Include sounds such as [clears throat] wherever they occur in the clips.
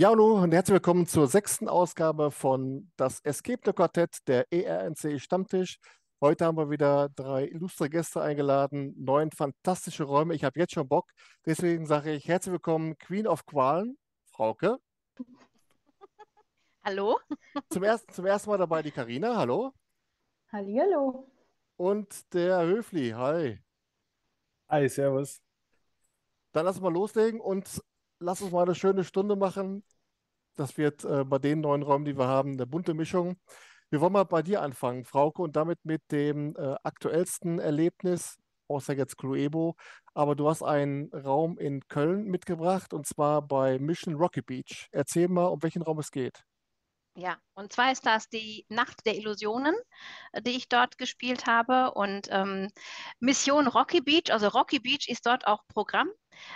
Ja, hallo und herzlich willkommen zur sechsten Ausgabe von Das Escape Quartett, der ERNC Stammtisch. Heute haben wir wieder drei illustre Gäste eingeladen, neun fantastische Räume. Ich habe jetzt schon Bock. Deswegen sage ich herzlich willkommen, Queen of Qualen, Frauke. [laughs] Hallo. [laughs] Zum ersten, zum ersten Mal dabei die Karina, hallo. Hallihallo. Und der Höfli, hi. Hi, servus. Dann lass uns mal loslegen und lass uns mal eine schöne Stunde machen. Das wird äh, bei den neuen Räumen, die wir haben, eine bunte Mischung. Wir wollen mal bei dir anfangen, Frauke, und damit mit dem äh, aktuellsten Erlebnis, außer jetzt Cluebo. Aber du hast einen Raum in Köln mitgebracht und zwar bei Mission Rocky Beach. Erzähl mal, um welchen Raum es geht. Ja, und zwar ist das die Nacht der Illusionen, äh, die ich dort gespielt habe. Und ähm, Mission Rocky Beach, also Rocky Beach ist dort auch Programm.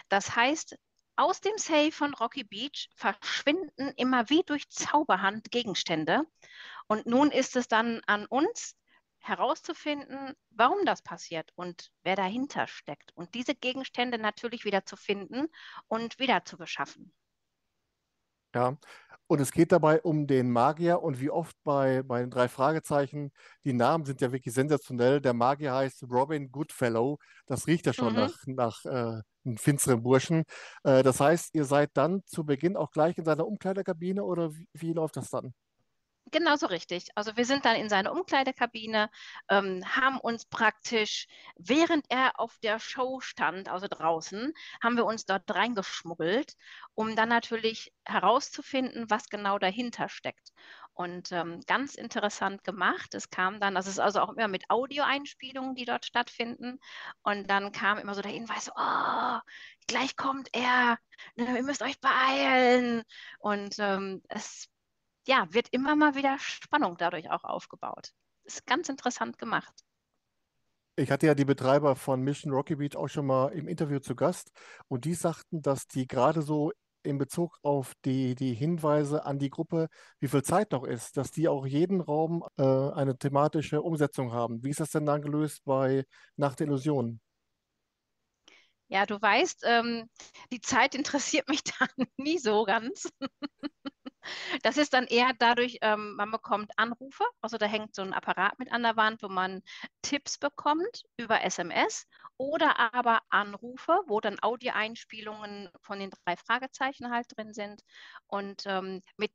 Das heißt, aus dem Safe von Rocky Beach verschwinden immer wie durch Zauberhand Gegenstände. Und nun ist es dann an uns herauszufinden, warum das passiert und wer dahinter steckt. Und diese Gegenstände natürlich wieder zu finden und wieder zu beschaffen. Ja, und es geht dabei um den Magier und wie oft bei, bei den drei Fragezeichen, die Namen sind ja wirklich sensationell. Der Magier heißt Robin Goodfellow. Das riecht ja schon Mhm. nach, nach äh, finsteren Burschen. Äh, das heißt, ihr seid dann zu Beginn auch gleich in seiner Umkleidekabine oder wie, wie läuft das dann? Genauso richtig. Also wir sind dann in seine Umkleidekabine, ähm, haben uns praktisch, während er auf der Show stand, also draußen, haben wir uns dort reingeschmuggelt, um dann natürlich herauszufinden, was genau dahinter steckt. Und ähm, ganz interessant gemacht. Es kam dann, das ist also auch immer mit Audioeinspielungen, die dort stattfinden. Und dann kam immer so der Hinweis, oh, gleich kommt er, ne, ihr müsst euch beeilen. Und ähm, es ja, wird immer mal wieder Spannung dadurch auch aufgebaut. Ist ganz interessant gemacht. Ich hatte ja die Betreiber von Mission Rocky Beach auch schon mal im Interview zu Gast und die sagten, dass die gerade so in Bezug auf die, die Hinweise an die Gruppe, wie viel Zeit noch ist, dass die auch jeden Raum äh, eine thematische Umsetzung haben. Wie ist das denn dann gelöst bei Nacht der Illusionen? Ja, du weißt, ähm, die Zeit interessiert mich [laughs] dann nie so ganz. Das ist dann eher dadurch, ähm, man bekommt Anrufe, also da hängt so ein Apparat mit an der Wand, wo man Tipps bekommt über SMS oder aber Anrufe, wo dann Audioeinspielungen von den drei Fragezeichen halt drin sind und ähm, mit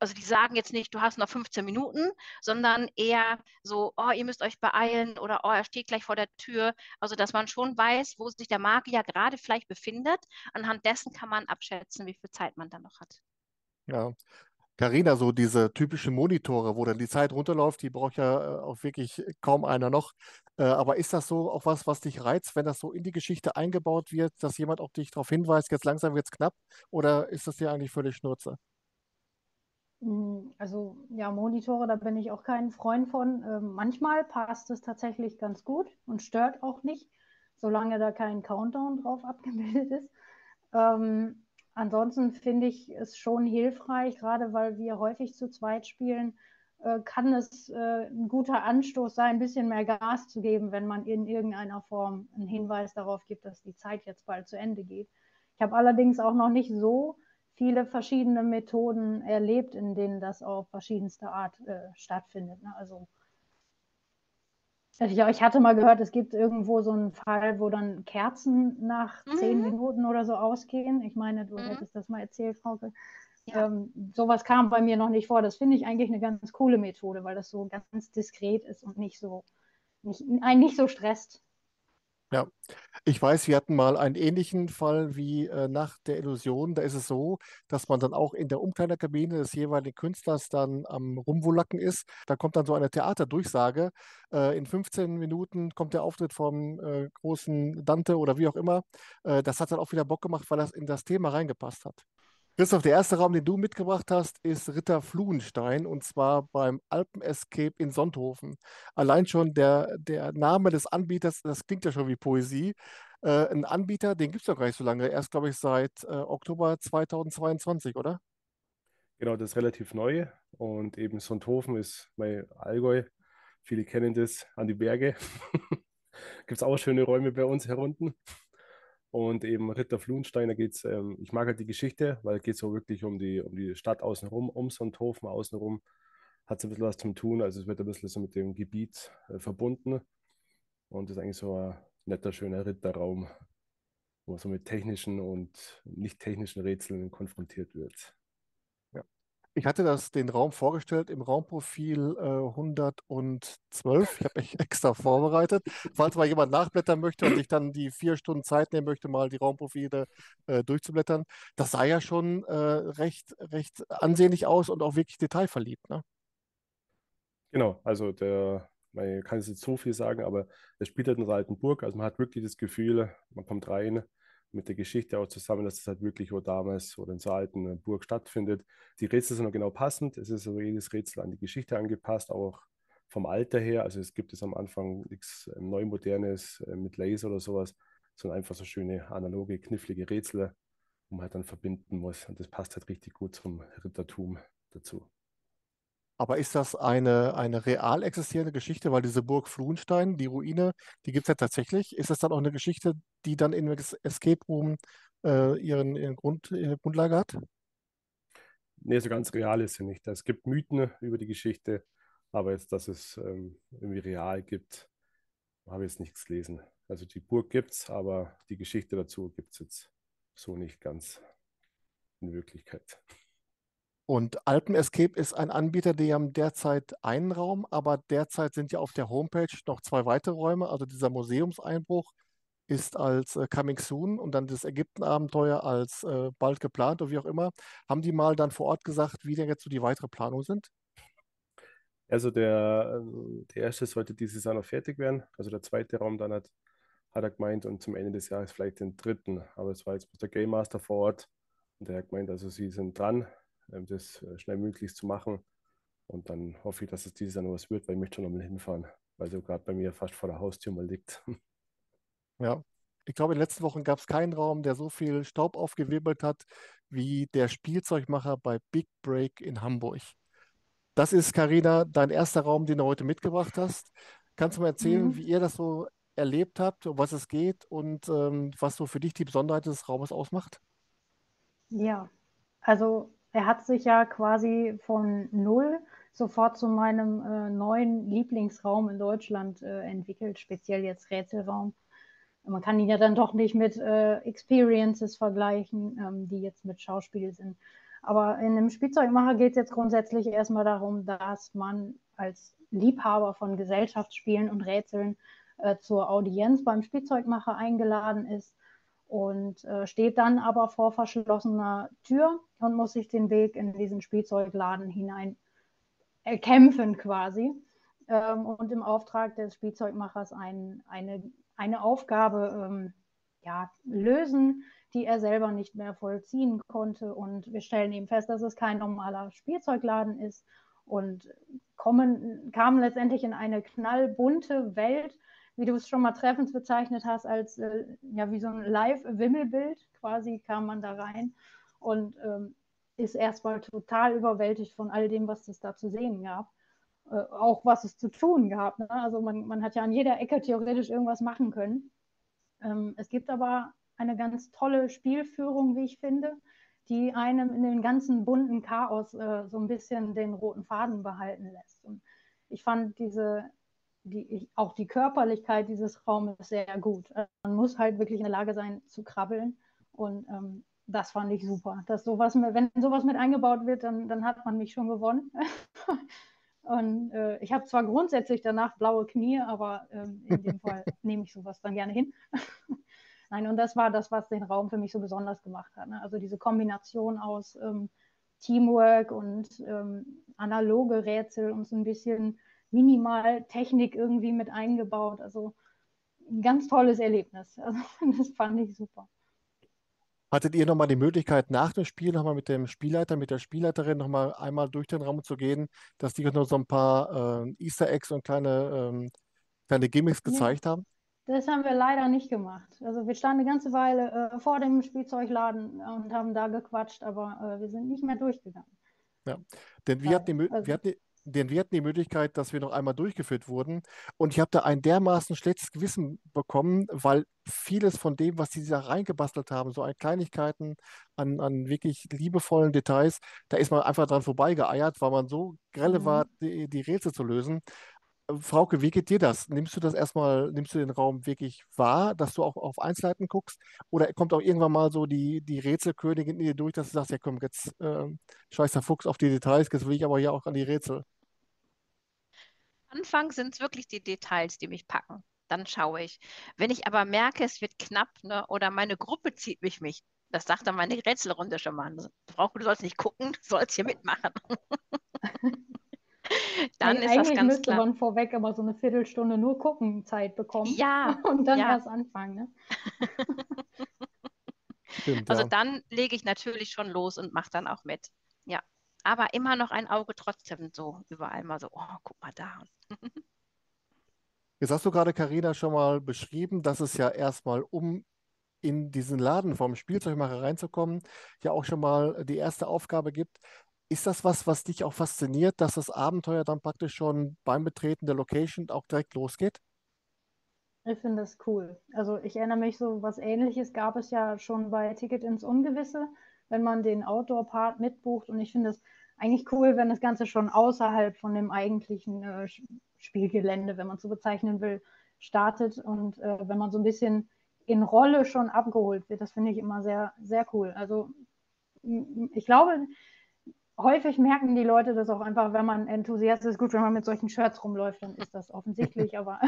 also die sagen jetzt nicht, du hast noch 15 Minuten, sondern eher so, oh, ihr müsst euch beeilen oder oh, er steht gleich vor der Tür. Also dass man schon weiß, wo sich der Magier gerade vielleicht befindet. Anhand dessen kann man abschätzen, wie viel Zeit man dann noch hat. Ja. Carina, so diese typischen Monitore, wo dann die Zeit runterläuft, die braucht ja äh, auch wirklich kaum einer noch. Äh, aber ist das so auch was, was dich reizt, wenn das so in die Geschichte eingebaut wird, dass jemand auch dich darauf hinweist, jetzt langsam wird es knapp? Oder ist das dir eigentlich völlig Schnurze? Mm, Also ja, Monitore, da bin ich auch kein Freund von. Ähm, manchmal passt es tatsächlich ganz gut und stört auch nicht, solange da kein Countdown drauf [laughs] abgebildet ist. Ähm, ansonsten finde ich es schon hilfreich, gerade weil wir häufig zu zweit spielen, äh, kann es äh, ein guter Anstoß sein, ein bisschen mehr Gas zu geben, wenn man in irgendeiner Form einen Hinweis darauf gibt, dass die Zeit jetzt bald zu Ende geht. Ich habe allerdings auch noch nicht so viele verschiedene Methoden erlebt, in denen das auf verschiedenste Art äh, stattfindet. Ne? Also ich, ich hatte mal gehört, es gibt irgendwo so einen Fall, wo dann Kerzen nach zehn Mhm. Minuten oder so ausgehen. Ich meine, du Mhm. hättest das mal erzählt, Frauke. Ja. Ähm, sowas kam bei mir noch nicht vor. Das finde ich eigentlich eine ganz coole Methode, weil das so ganz diskret ist und nicht so, nicht, einen nicht so stresst. Ja, ich weiß, wir hatten mal einen ähnlichen Fall wie äh, Nacht der Illusion. Da ist es so, dass man dann auch in der Umkleiderkabine des jeweiligen Künstlers dann am Rumwulacken ist. Da kommt dann so eine Theaterdurchsage. Äh, in 15 Minuten kommt der Auftritt vom äh, großen Dante oder wie auch immer. Äh, das hat dann auch wieder Bock gemacht, weil das in das Thema reingepasst hat. Christoph, der erste Raum, den du mitgebracht hast, ist Ritter Fluhenstein und zwar beim Alpen-Escape in Sonthofen. Allein schon der, der Name des Anbieters, das klingt ja schon wie Poesie. Äh, ein Anbieter, den gibt es doch gar nicht so lange. Erst, glaube ich, seit äh, Oktober 2022, oder? Genau, das ist relativ neu. Und eben Sonthofen ist bei Allgäu. Viele kennen das an die Berge. [laughs] Gibt es auch schöne Räume bei uns herunten. Und eben Ritter Flunstein, da geht's, ähm, ich mag halt die Geschichte, weil es geht so wirklich um die, um die Stadt außenrum, um Sonthofen außenrum. Hat so ein bisschen was zum Tun, also es wird ein bisschen so mit dem Gebiet äh, verbunden. Und ist eigentlich so ein netter, schöner Ritterraum, wo man so mit technischen und nicht technischen Rätseln konfrontiert wird. Ich hatte das, den Raum vorgestellt im Raumprofil äh, 112. Ich habe mich [laughs] extra vorbereitet. Falls mal jemand nachblättern möchte und sich dann die vier Stunden Zeit nehmen möchte, mal die Raumprofile äh, durchzublättern. Das sah ja schon äh, recht, recht ansehnlich aus und auch wirklich detailverliebt. Ne? Genau, also der, man kann jetzt nicht so viel sagen, aber es spielt halt in einer alten Burg. Also man hat wirklich das Gefühl, man kommt rein mit der Geschichte auch zusammen, dass es halt wirklich wo damals oder in so alten äh, Burg stattfindet. Die Rätsel sind noch genau passend. Es ist also jedes Rätsel an die Geschichte angepasst, auch vom Alter her. Also es gibt es am Anfang nichts ähm, Neumodernes äh, mit Laser oder sowas, sondern einfach so schöne analoge, knifflige Rätsel, wo man halt dann verbinden muss. Und das passt halt richtig gut zum Rittertum dazu. Aber ist das eine, eine real existierende Geschichte? Weil diese Burg Fluhenstein, die Ruine, die gibt es ja tatsächlich. Ist das dann auch eine Geschichte, die dann in Escape Room äh, ihren, ihren Grund, ihre Grundlage hat? Nee, so ganz real ist sie nicht. Es gibt Mythen über die Geschichte, aber jetzt, dass es ähm, irgendwie real gibt, habe ich jetzt nichts gelesen. Also die Burg gibt es, aber die Geschichte dazu gibt es jetzt so nicht ganz in Wirklichkeit. Und Alpen Escape ist ein Anbieter, die haben derzeit einen Raum, aber derzeit sind ja auf der Homepage noch zwei weitere Räume. Also dieser Museumseinbruch ist als äh, Coming Soon und dann das Ägyptenabenteuer als äh, bald geplant oder wie auch immer. Haben die mal dann vor Ort gesagt, wie denn jetzt so die weitere Planung sind? Also der, ähm, der erste sollte dieses Jahr noch fertig werden. Also der zweite Raum dann hat, hat er gemeint und zum Ende des Jahres vielleicht den dritten. Aber es war jetzt der Game Master vor Ort und der hat gemeint, also sie sind dran das äh, schnell möglich zu machen. Und dann hoffe ich, dass es dieses Jahr noch was wird, weil ich möchte schon nochmal hinfahren, weil so gerade bei mir fast vor der Haustür mal liegt. [laughs] Ja, ich glaube, in den letzten Wochen gab es keinen Raum, der so viel Staub aufgewirbelt hat wie der Spielzeugmacher bei Big Break in Hamburg. Das ist, Karina, dein erster Raum, den du heute mitgebracht hast. Kannst du mal erzählen, mhm. wie ihr das so erlebt habt, um was es geht und ähm, was so für dich die Besonderheit des Raumes ausmacht? Ja, also er hat sich ja quasi von null sofort zu meinem äh, neuen Lieblingsraum in Deutschland äh, entwickelt, speziell jetzt Rätselraum. Man kann ihn ja dann doch nicht mit äh, Experiences vergleichen, ähm, die jetzt mit Schauspiel sind. Aber in einem Spielzeugmacher geht es jetzt grundsätzlich erstmal darum, dass man als Liebhaber von Gesellschaftsspielen und Rätseln äh, zur Audienz beim Spielzeugmacher eingeladen ist und äh, steht dann aber vor verschlossener Tür und muss sich den Weg in diesen Spielzeugladen hinein erkämpfen quasi ähm, und im Auftrag des Spielzeugmachers ein, eine, eine Aufgabe ähm, ja, lösen, die er selber nicht mehr vollziehen konnte. Und wir stellen eben fest, dass es kein normaler Spielzeugladen ist und kommen, kamen letztendlich in eine knallbunte Welt, wie du es schon mal treffend bezeichnet hast, als äh, ja wie so ein Live-Wimmelbild quasi kam man da rein und ähm, ist erstmal total überwältigt von all dem, was es da zu sehen gab. Äh, auch was es zu tun gab. Ne? Also man, man hat ja an jeder Ecke theoretisch irgendwas machen können. Ähm, es gibt aber eine ganz tolle Spielführung, wie ich finde, die einem in den ganzen bunten Chaos äh, so ein bisschen den roten Faden behalten lässt. Und ich fand diese die, auch die Körperlichkeit dieses Raumes sehr gut. Man muss halt wirklich in der Lage sein zu krabbeln und ähm, das fand ich super. Dass sowas, wenn sowas mit eingebaut wird, dann, dann hat man mich schon gewonnen. [laughs] und äh, ich habe zwar grundsätzlich danach blaue Knie, aber ähm, in dem Fall [laughs] nehme ich sowas dann gerne hin. [laughs] Nein, und das war das, was den Raum für mich so besonders gemacht hat. Ne? Also diese Kombination aus ähm, Teamwork und ähm, analoge Rätsel und so ein bisschen minimal Technik irgendwie mit eingebaut. Also ein ganz tolles Erlebnis. [laughs] Also das fand ich super. Hattet ihr nochmal die Möglichkeit, nach dem Spiel nochmal mit dem Spielleiter, mit der Spielleiterin nochmal einmal durch den Raum zu gehen, dass die noch so ein paar äh, Easter Eggs und kleine, ähm, kleine Gimmicks gezeigt ja, haben? Das haben wir leider nicht gemacht. Also wir standen eine ganze Weile äh, vor dem Spielzeugladen und haben da gequatscht, aber äh, wir sind nicht mehr durchgegangen. Ja, denn wir hatten die, also, wir hatten die denn wir hatten die Möglichkeit, dass wir noch einmal durchgeführt wurden. Und ich habe da ein dermaßen schlechtes Gewissen bekommen, weil vieles von dem, was sie da reingebastelt haben, so an Kleinigkeiten, an, an wirklich liebevollen Details, da ist man einfach dran vorbeigeeiert, weil man so grelle war, Mhm. die, die Rätsel zu lösen. Frauke, wie geht dir das? Nimmst du das erstmal, nimmst du den Raum wirklich wahr, dass du auch auf Einzelheiten guckst? Oder kommt auch irgendwann mal so die, die Rätselkönigin in dir durch, dass du sagst, ja komm, jetzt äh, scheiß der Fuchs auf die Details, jetzt will ich aber ja auch an die Rätsel. Anfang sind es wirklich die Details, die mich packen. Dann schaue ich. Wenn ich aber merke, es wird knapp, ne, oder meine Gruppe zieht mich mich, das sagt dann meine Rätselrunde schon mal. Du sollst nicht gucken, du sollst hier mitmachen. [laughs] Dann Eig- ist das ganz müsste klar. man vorweg immer so eine Viertelstunde nur gucken Zeit bekommen Ja, [laughs] und dann ja. erst anfangen. Ne? [laughs] Stimmt, Also ja. dann lege ich natürlich schon los und mache dann auch mit. Ja. Aber immer noch ein Auge trotzdem so überall mal so, oh, guck mal da. [laughs] Jetzt hast du gerade, Karina, schon mal beschrieben, dass es ja erstmal, um in diesen Laden vom Spielzeugmacher reinzukommen, ja auch schon mal die erste Aufgabe gibt. Ist das was, was dich auch fasziniert, dass das Abenteuer dann praktisch schon beim Betreten der Location auch direkt losgeht? Ich finde das cool. Also ich erinnere mich, so was Ähnliches gab es ja schon bei Ticket ins Ungewisse, wenn man den Outdoor-Part mitbucht. Und ich finde es eigentlich cool, wenn das Ganze schon außerhalb von dem eigentlichen äh, Spielgelände, wenn man so bezeichnen will, startet und äh, wenn man so ein bisschen in Rolle schon abgeholt wird. Das finde ich immer sehr, sehr cool. Also ich glaube, häufig merken die Leute das auch einfach, wenn man Enthusiast ist. Gut, wenn man mit solchen Shirts rumläuft, dann ist das [laughs] offensichtlich, aber,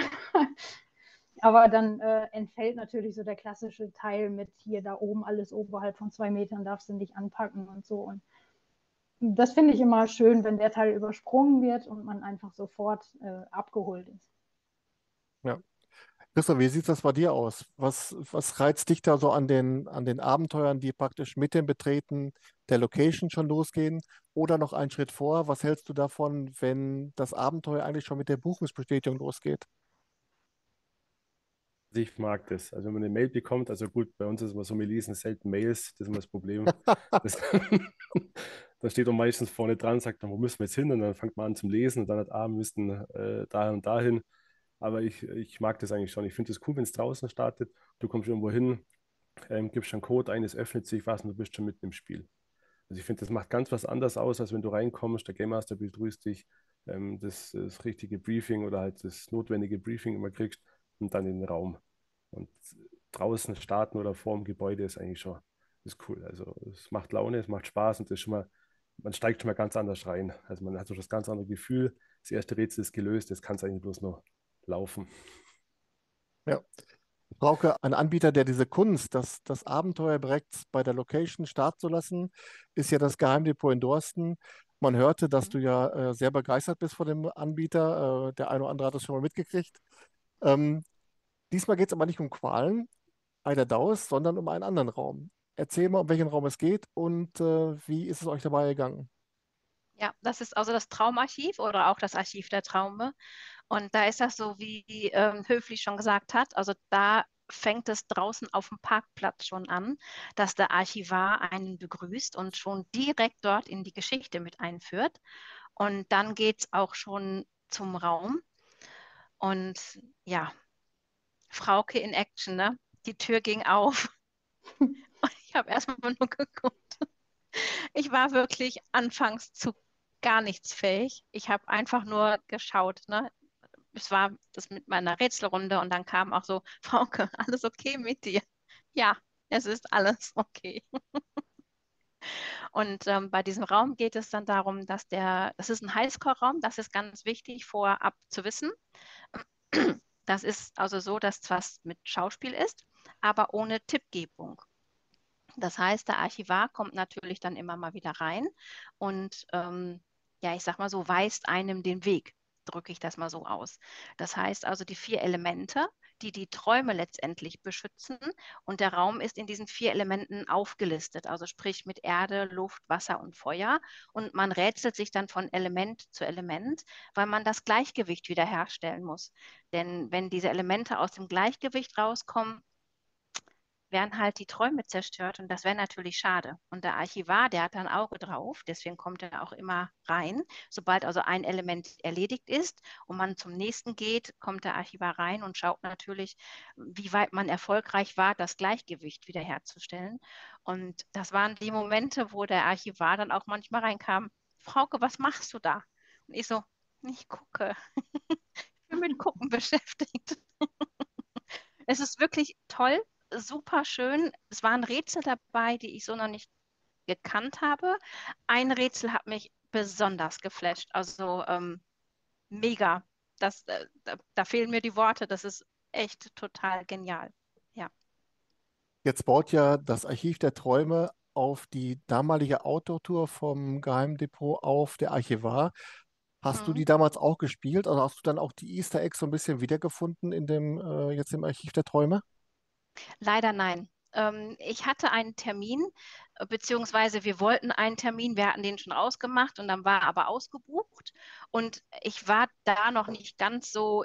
aber dann äh, entfällt natürlich so der klassische Teil mit hier da oben alles oberhalb von zwei Metern darfst du nicht anpacken und so. Und das finde ich immer schön, wenn der Teil übersprungen wird und man einfach sofort äh, abgeholt ist. Ja. Christoph, wie sieht das bei dir aus? Was, was reizt dich da so an den, an den Abenteuern, die praktisch mit dem Betreten der Location schon losgehen oder noch einen Schritt vor? Was hältst du davon, wenn das Abenteuer eigentlich schon mit der Buchungsbestätigung losgeht? Ich mag das. Also wenn man eine Mail bekommt, also gut, bei uns ist immer so, wir lesen selten Mails, das ist immer das Problem. Das, [laughs] [laughs] da steht dann meistens vorne dran, sagt dann, wo müssen wir jetzt hin? Und dann fängt man an zum Lesen und dann hat, ah, wir müssten äh, da und dahin. Aber ich, ich mag das eigentlich schon. Ich finde es cool, wenn es draußen startet. Du kommst irgendwo hin, ähm, gibst einen Code ein, es öffnet sich was und du bist schon mitten im Spiel. Also ich finde, das macht ganz was anderes aus, als wenn du reinkommst, der Game Master begrüßt dich, ähm, das, das richtige Briefing oder halt das notwendige Briefing immer kriegst und dann in den Raum. Und draußen starten oder vor dem Gebäude ist eigentlich schon ist cool. Also es macht Laune, es macht Spaß und ist schon mal, man steigt schon mal ganz anders rein. Also man hat so das ganz andere Gefühl. Das erste Rätsel ist gelöst, jetzt kann es eigentlich bloß noch laufen. Ja. Frauke, ein Anbieter, der diese Kunst, das, das Abenteuer direkt bei der Location starten zu lassen, ist ja das Geheimdepot in Dorsten. Man hörte, dass du ja äh, sehr begeistert bist von dem Anbieter. Äh, der eine oder andere hat das schon mal mitgekriegt. Ähm, diesmal geht es aber nicht um Qualen, Eider Daus, sondern um einen anderen Raum. Erzähl mal, um welchen Raum es geht und äh, wie ist es euch dabei gegangen? Ja, das ist also das Traumarchiv oder auch das Archiv der Traume. Und da ist das so, wie ähm, Höfli schon gesagt hat. Also da fängt es draußen auf dem Parkplatz schon an, dass der Archivar einen begrüßt und schon direkt dort in die Geschichte mit einführt. Und dann geht es auch schon zum Raum. Und ja, Frauke in Action, ne? Die Tür ging auf. [laughs] Ich habe erstmal nur geguckt. Ich war wirklich anfangs zu gar nichts fähig. Ich habe einfach nur geschaut, ne? Es war das mit meiner Rätselrunde und dann kam auch so, [laughs] Frauke, alles okay mit dir? Ja, es ist alles okay. [laughs] Und ähm, bei diesem Raum geht es dann darum, dass der, das ist ein Highscore-Raum, das ist ganz wichtig vorab zu wissen. Das ist also so, dass zwar mit Schauspiel ist, aber ohne Tippgebung. Das heißt, der Archivar kommt natürlich dann immer mal wieder rein und ähm, ja, ich sag mal so, weist einem den Weg, drücke ich das mal so aus. Das heißt also die vier Elemente, die die Träume letztendlich beschützen und der Raum ist in diesen vier Elementen aufgelistet, also sprich mit Erde, Luft, Wasser und Feuer und man rätselt sich dann von Element zu Element, weil man das Gleichgewicht wiederherstellen muss. Denn wenn diese Elemente aus dem Gleichgewicht rauskommen, werden halt die Träume zerstört und das wäre natürlich schade. Und der Archivar, der hat ein Auge drauf, deswegen kommt er auch immer rein. Sobald also ein Element erledigt ist und man zum nächsten geht, kommt der Archivar rein und schaut natürlich, wie weit man erfolgreich war, das Gleichgewicht wiederherzustellen. Und das waren die Momente, wo der Archivar dann auch manchmal reinkam, Frauke, was machst du da? Und ich so, ich gucke. [laughs] ich bin mit Gucken beschäftigt. [laughs] es ist wirklich toll, super schön. Es waren Rätsel dabei, die ich so noch nicht gekannt habe. Ein Rätsel hat mich besonders geflasht. Also ähm, mega. Das, äh, da, da fehlen mir die Worte. Das ist echt total genial. Ja. Jetzt baut ja das Archiv der Träume auf die damalige Outdoor-Tour vom Geheimdepot auf, der Archivar. Hast du Mhm. die damals auch gespielt? Also hast du dann auch die Easter Eggs so ein bisschen wiedergefunden in dem, äh, jetzt im Archiv der Träume? Leider nein. Ähm, ich hatte einen Termin, äh, beziehungsweise wir wollten einen Termin, wir hatten den schon ausgemacht und dann war er aber ausgebucht und ich war da noch nicht ganz so,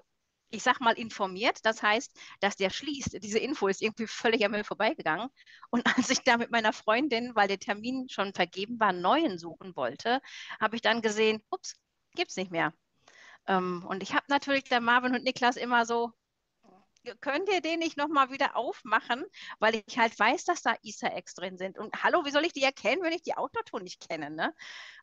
ich sag mal, informiert. Das heißt, dass der schließt. Diese Info ist irgendwie völlig an mir vorbeigegangen. Und [laughs] als ich da mit meiner Freundin, weil der Termin schon vergeben war, einen neuen suchen wollte, habe ich dann gesehen, ups, gibt's nicht mehr. Ähm, und ich habe natürlich der Marvin und Niklas immer so, könnt ihr den nicht nochmal wieder aufmachen, weil ich halt weiß, dass da Easter Eggs drin sind. Und hallo, wie soll ich die erkennen, wenn ich die Outdoor-Tour nicht kenne, ne?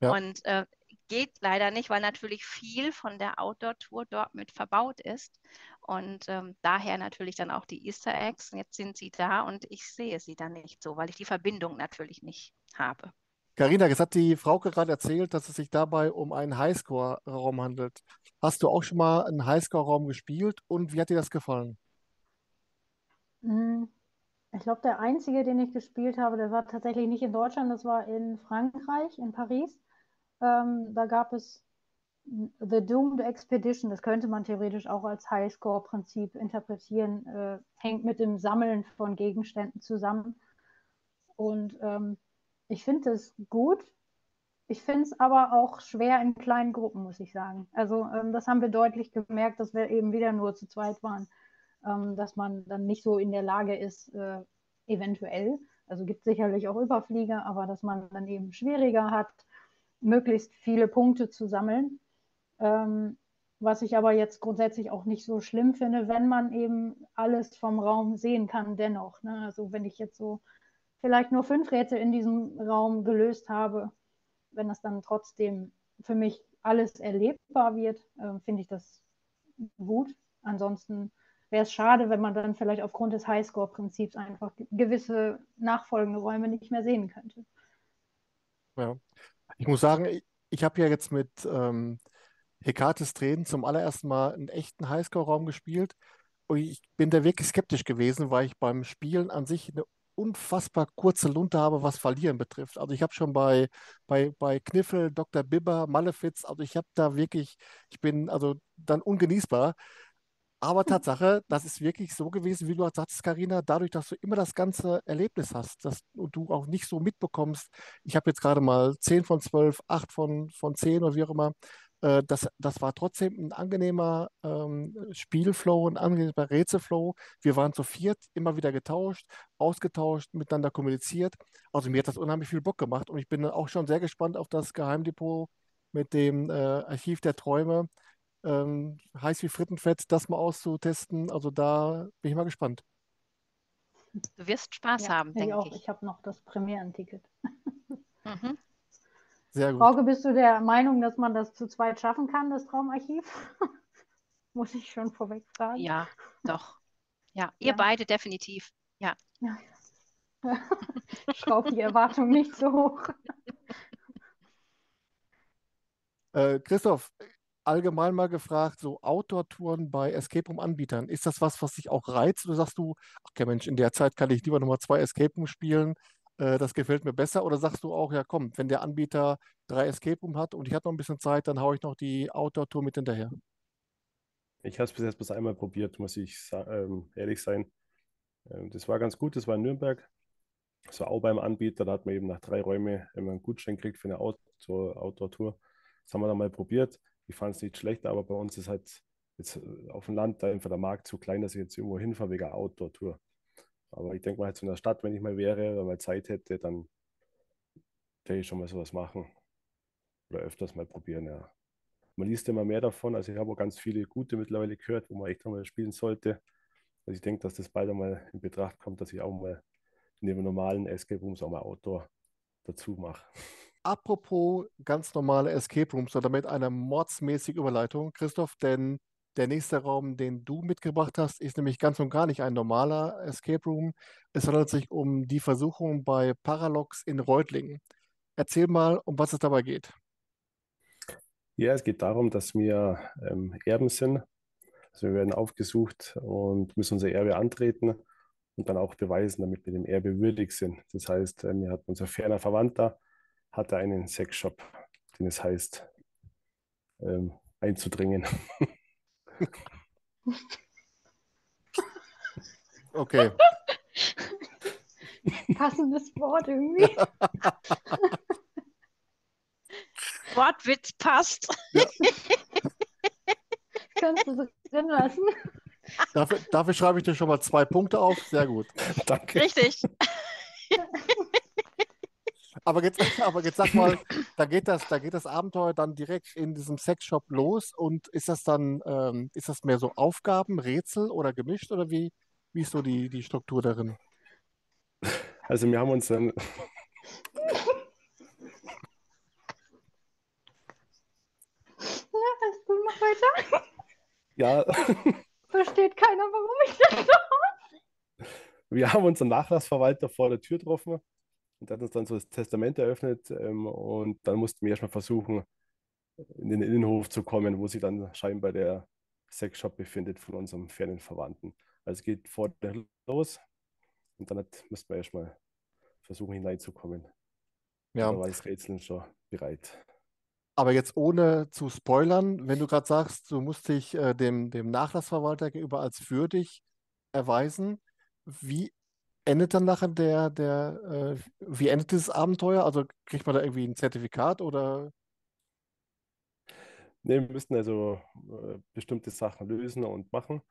Ja. Und äh, geht leider nicht, weil natürlich viel von der Outdoor-Tour dort mit verbaut ist. Und ähm, daher natürlich dann auch die Easter Eggs. Jetzt sind sie da und ich sehe sie dann nicht so, weil ich die Verbindung natürlich nicht habe. Carina, jetzt hat die Frauke gerade erzählt, dass es sich dabei um einen Highscore-Raum handelt. Hast du auch schon mal einen Highscore-Raum gespielt und wie hat dir das gefallen? Mm, Ich glaube, der einzige, den ich gespielt habe, der war tatsächlich nicht in Deutschland, das war in Frankreich, in Paris. Ähm, da gab es The Doomed Expedition, das könnte man theoretisch auch als Highscore-Prinzip interpretieren, äh, hängt mit dem Sammeln von Gegenständen zusammen. Und ähm, ich finde es gut. Ich finde es aber auch schwer in kleinen Gruppen, muss ich sagen. Also ähm, das haben wir deutlich gemerkt, dass wir eben wieder nur zu zweit waren, ähm, dass man dann nicht so in der Lage ist, äh, eventuell, also gibt sicherlich auch Überflieger, aber dass man dann eben schwieriger hat, möglichst viele Punkte zu sammeln. Ähm, was ich aber jetzt grundsätzlich auch nicht so schlimm finde, wenn man eben alles vom Raum sehen kann, dennoch. Ne? Also wenn ich jetzt so vielleicht nur fünf Rätsel in diesem Raum gelöst habe, wenn das dann trotzdem für mich alles erlebbar wird, äh, finde ich das gut. Ansonsten wäre es schade, wenn man dann vielleicht aufgrund des Highscore-Prinzips einfach gewisse nachfolgende Räume nicht mehr sehen könnte. Ja. Ich muss sagen, ich, ich habe ja jetzt mit ähm, Hekates Tränen zum allerersten Mal einen echten Highscore-Raum gespielt. Und ich bin da wirklich skeptisch gewesen, weil ich beim Spielen an sich eine unfassbar kurze Lunte habe, was Verlieren betrifft. Also ich habe schon bei, bei, bei Kniffel, Dr. Bibber, Malefiz, also ich habe da wirklich, ich bin also dann ungenießbar. Aber Tatsache, das ist wirklich so gewesen, wie du sagst, Carina, dadurch, dass du immer das ganze Erlebnis hast, dass und du auch nicht so mitbekommst, ich habe jetzt gerade mal 10 von 12, 8 von, von 10 oder wie auch immer, äh, das, das war trotzdem ein angenehmer ähm, Spielflow, ein angenehmer Rätselflow. Wir waren zu viert, immer wieder getauscht, ausgetauscht, miteinander kommuniziert. Also mir hat das unheimlich viel Bock gemacht und ich bin auch schon sehr gespannt auf das Geheimdepot mit dem äh, Archiv der Träume ähm, heiß wie Frittenfett, das mal auszutesten. Also da bin ich mal gespannt. Du wirst Spaß Ja, haben, ich denke auch. ich. Ich habe noch das Premierenticket. Mhm. Sehr gut. Frauke, bist du der Meinung, dass man das zu zweit schaffen kann, das Traumarchiv? [laughs] Muss ich schon vorweg fragen. Ja, doch. Ja, ihr Ja. beide definitiv. Ja. Ja. [laughs] Schraub die Erwartung nicht so hoch. Äh, Christoph, allgemein mal gefragt, so Outdoor-Touren bei Escape Room-Anbietern, ist das was, was dich auch reizt? Oder sagst du, okay Mensch, in der Zeit kann ich lieber nochmal zwei Escape Room spielen, äh, das gefällt mir besser? Oder sagst du auch, ja komm, wenn der Anbieter drei Escape Room hat und ich habe noch ein bisschen Zeit, dann haue ich noch die Outdoor-Tour mit hinterher? Ich habe es bis jetzt bloß einmal probiert, muss ich ähm, ehrlich sein. Ähm, das war ganz gut, das war in Nürnberg. Das war auch beim Anbieter, da hat man eben nach drei Räumen immer einen Gutschein gekriegt für eine Outdoor- Outdoor-Tour. Das haben wir dann mal probiert. Ich fand es nicht schlecht, aber bei uns ist halt jetzt äh, auf dem Land einfach der Markt zu klein, dass ich jetzt irgendwo hinfahre wegen Outdoor-Tour. Aber ich denke mal, jetzt in der Stadt, wenn ich mal wäre oder mal Zeit hätte, dann werde ich schon mal sowas machen. Oder öfters mal probieren, ja. Man liest immer mehr davon. Also ich habe auch ganz viele gute mittlerweile gehört, wo man echt nochmal spielen sollte. Also ich denke, dass das bald einmal in Betracht kommt, dass ich auch mal neben normalen Escape Rooms auch mal Outdoor dazu mache. Apropos ganz normale Escape Rooms, oder mit einer mordsmäßigen Überleitung, Christoph, denn der nächste Raum, den du mitgebracht hast, ist nämlich ganz und gar nicht ein normaler Escape Room. Es handelt sich um die Versuchung bei Paralox in Reutlingen. Erzähl mal, um was es dabei geht. Ja, es geht darum, dass wir ähm, Erben sind. Also wir werden aufgesucht und müssen unser Erbe antreten und dann auch beweisen, damit wir dem Erbe würdig sind. Das heißt, ähm, hat unser ferner Verwandter hatte einen Sexshop, den es heißt, ähm, einzudringen. Okay. [laughs] Passendes Wort irgendwie. [laughs] Wortwitz passt. [laughs] Kannst du es drin lassen? Dafür, dafür schreibe ich dir schon mal zwei Punkte auf. Sehr gut. Danke. Richtig. Aber jetzt, [laughs] aber jetzt sag mal, da geht das, da geht das Abenteuer dann direkt in diesem Sexshop los und ist das dann, ähm, ist das mehr so Aufgaben, Rätsel oder gemischt oder wie, wie ist so die, die Struktur darin? Also wir haben uns dann, Ja, alles gut, mach weiter. ja, [laughs] Versteht keiner, warum ich das so. wir haben unseren Nachlassverwalter vor der Tür getroffen und hat uns dann so das Testament eröffnet ähm, und dann mussten wir erstmal versuchen, in den Innenhof zu kommen, wo sich dann scheinbar der Sexshop befindet von unserem fernen Verwandten. Also es geht vor der los und dann hat, müssten wir erstmal versuchen hineinzukommen. Ja. Da war das Rätsel schon bereit. Aber jetzt ohne zu spoilern, wenn du gerade sagst, du musst dich äh, dem, dem Nachlassverwalter gegenüber als würdig erweisen, wie endet dann nachher der, der, äh, wie endet dieses Abenteuer? Also kriegt man da irgendwie ein Zertifikat oder? Nee, wir müssten also äh, bestimmte Sachen lösen und machen,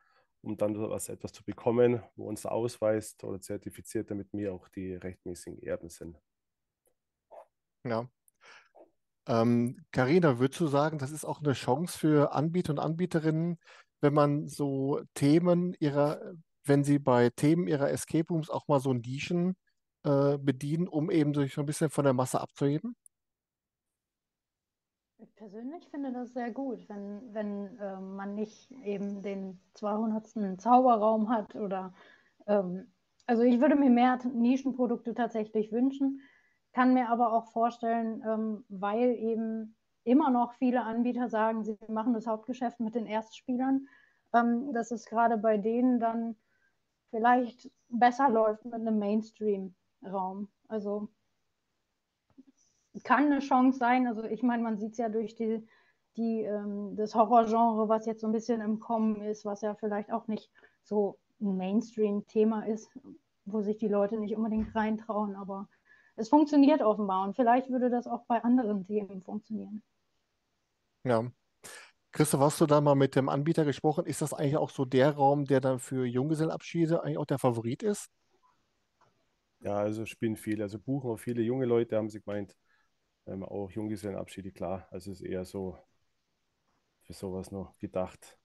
um dann was, etwas zu bekommen, wo uns ausweist oder zertifiziert, damit wir auch die rechtmäßigen Erben sind. Ja. Ähm, Carina, würdest du sagen, das ist auch eine Chance für Anbieter und Anbieterinnen, wenn man so Themen ihrer, wenn sie bei Themen ihrer Escape Rooms auch mal so Nischen äh, bedienen, um eben sich so ein bisschen von der Masse abzuheben? Ich persönlich finde das sehr gut, wenn, wenn ähm, man nicht eben den 200. Zauberraum hat oder ähm, also ich würde mir mehr Nischenprodukte tatsächlich wünschen, kann mir aber auch vorstellen, ähm, weil eben immer noch viele Anbieter sagen, sie machen das Hauptgeschäft mit den Erstspielern, ähm, dass es gerade bei denen dann vielleicht besser läuft mit einem Mainstream-Raum. Also kann eine Chance sein. Also ich meine, man sieht es ja durch die, die, ähm, das Horrorgenre, was jetzt so ein bisschen im Kommen ist, was ja vielleicht auch nicht so ein Mainstream-Thema ist, wo sich die Leute nicht unbedingt reintrauen, aber es funktioniert offenbar und vielleicht würde das auch bei anderen Themen funktionieren. Ja. Christoph, hast du da mal mit dem Anbieter gesprochen? Ist das eigentlich auch so der Raum, der dann für Junggesellenabschiede eigentlich auch der Favorit ist? Ja, also spielen viele, also buchen auch viele junge Leute, haben sie gemeint, ähm, auch Junggesellenabschiede, klar. Also es ist eher so für sowas noch gedacht.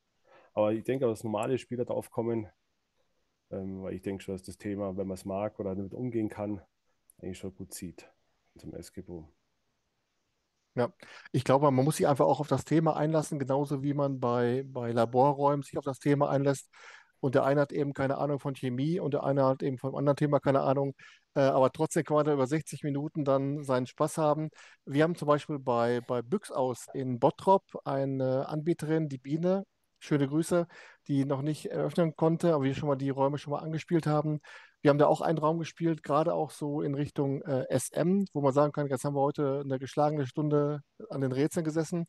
Aber ich denke, dass normale Spieler drauf kommen, ähm, weil ich denke schon, dass das Thema, wenn man es mag oder damit umgehen kann, eigentlich schon gut sieht zum Room. Ja, ich glaube, man muss sich einfach auch auf das Thema einlassen, genauso wie man bei, bei Laborräumen sich auf das Thema einlässt. Und der eine hat eben keine Ahnung von Chemie und der eine hat eben vom anderen Thema keine Ahnung. Äh, aber trotzdem kann man da über 60 Minuten dann seinen Spaß haben. Wir haben zum Beispiel bei, bei Büchsaus in Bottrop eine Anbieterin, die Biene, schöne Grüße, die noch nicht eröffnen konnte, aber wir schon mal die Räume schon mal angespielt haben. Wir haben da auch einen Raum gespielt, gerade auch so in Richtung äh, SM, wo man sagen kann, jetzt haben wir heute eine geschlagene Stunde an den Rätseln gesessen.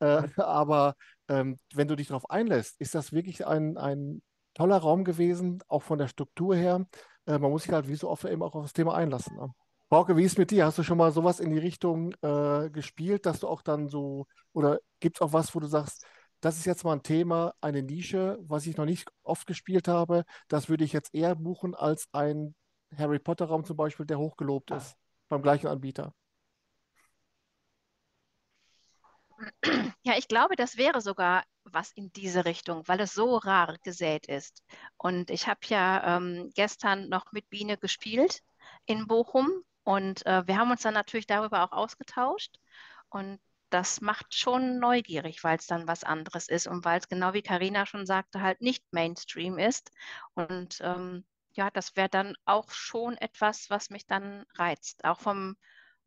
Äh, [laughs] aber ähm, wenn du dich darauf einlässt, ist das wirklich ein, ein toller Raum gewesen, auch von der Struktur her. Äh, man muss sich halt wie so oft eben auch auf das Thema einlassen. Ne? Frauke, wie ist mit dir? Hast du schon mal sowas in die Richtung äh, gespielt, dass du auch dann so, oder gibt es auch was, wo du sagst, das ist jetzt mal ein Thema, eine Nische, was ich noch nicht oft gespielt habe. Das würde ich jetzt eher buchen als ein Harry Potter-Raum zum Beispiel, der hochgelobt ist, beim gleichen Anbieter. Ja, ich glaube, das wäre sogar was in diese Richtung, weil es so rar gesät ist. Und ich habe ja ähm, gestern noch mit Biene gespielt in Bochum und äh, wir haben uns dann natürlich darüber auch ausgetauscht. Und das macht schon neugierig, weil es dann was anderes ist und weil es genau wie Karina schon sagte, halt nicht Mainstream ist. Und ähm, ja, das wäre dann auch schon etwas, was mich dann reizt, auch vom,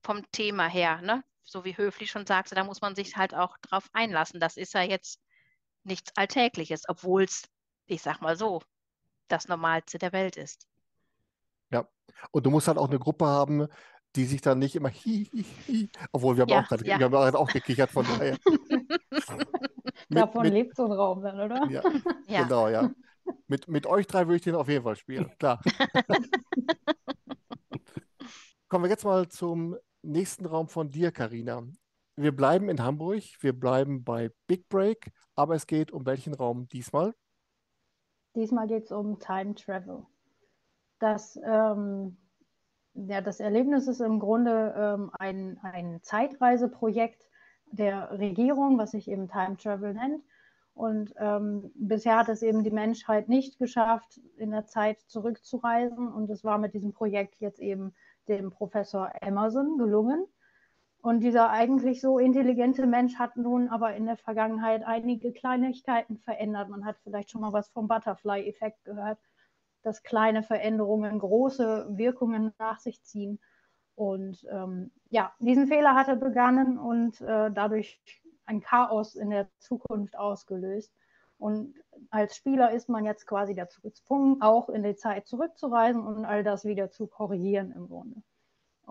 vom Thema her. Ne? So wie Höfli schon sagte, da muss man sich halt auch drauf einlassen. Das ist ja jetzt nichts Alltägliches, obwohl es, ich sag mal so, das Normalste der Welt ist. Ja, und du musst halt auch eine Gruppe haben, die sich dann nicht immer hi, hi, hi, obwohl wir haben, Ja, auch, grad, ja. wir haben auch gekichert von daher. [laughs] Mit- Davon mit- lebt so ein Raum dann, oder? Ja, Ja. genau, ja. Mit, mit euch drei würde ich den auf jeden Fall spielen, [laughs] klar. Kommen wir jetzt mal zum nächsten Raum von dir, Karina. Wir bleiben in Hamburg, wir bleiben bei Big Break, aber es geht um welchen Raum diesmal? Diesmal geht es um Time Travel. Das, ähm, ja, das Erlebnis ist im Grunde ähm, ein, ein Zeitreiseprojekt der Regierung, was sich eben Time Travel nennt. Und ähm, bisher hat es eben die Menschheit nicht geschafft, in der Zeit zurückzureisen. Und es war mit diesem Projekt jetzt eben dem Professor Emerson gelungen. Und dieser eigentlich so intelligente Mensch hat nun aber in der Vergangenheit einige Kleinigkeiten verändert. Man hat vielleicht schon mal was vom Butterfly-Effekt gehört, dass kleine Veränderungen große Wirkungen nach sich ziehen. Und ähm, ja, diesen Fehler hat er begangen und äh, dadurch ein Chaos in der Zukunft ausgelöst. Und als Spieler ist man jetzt quasi dazu gezwungen, auch in die Zeit zurückzureisen und all das wieder zu korrigieren im Grunde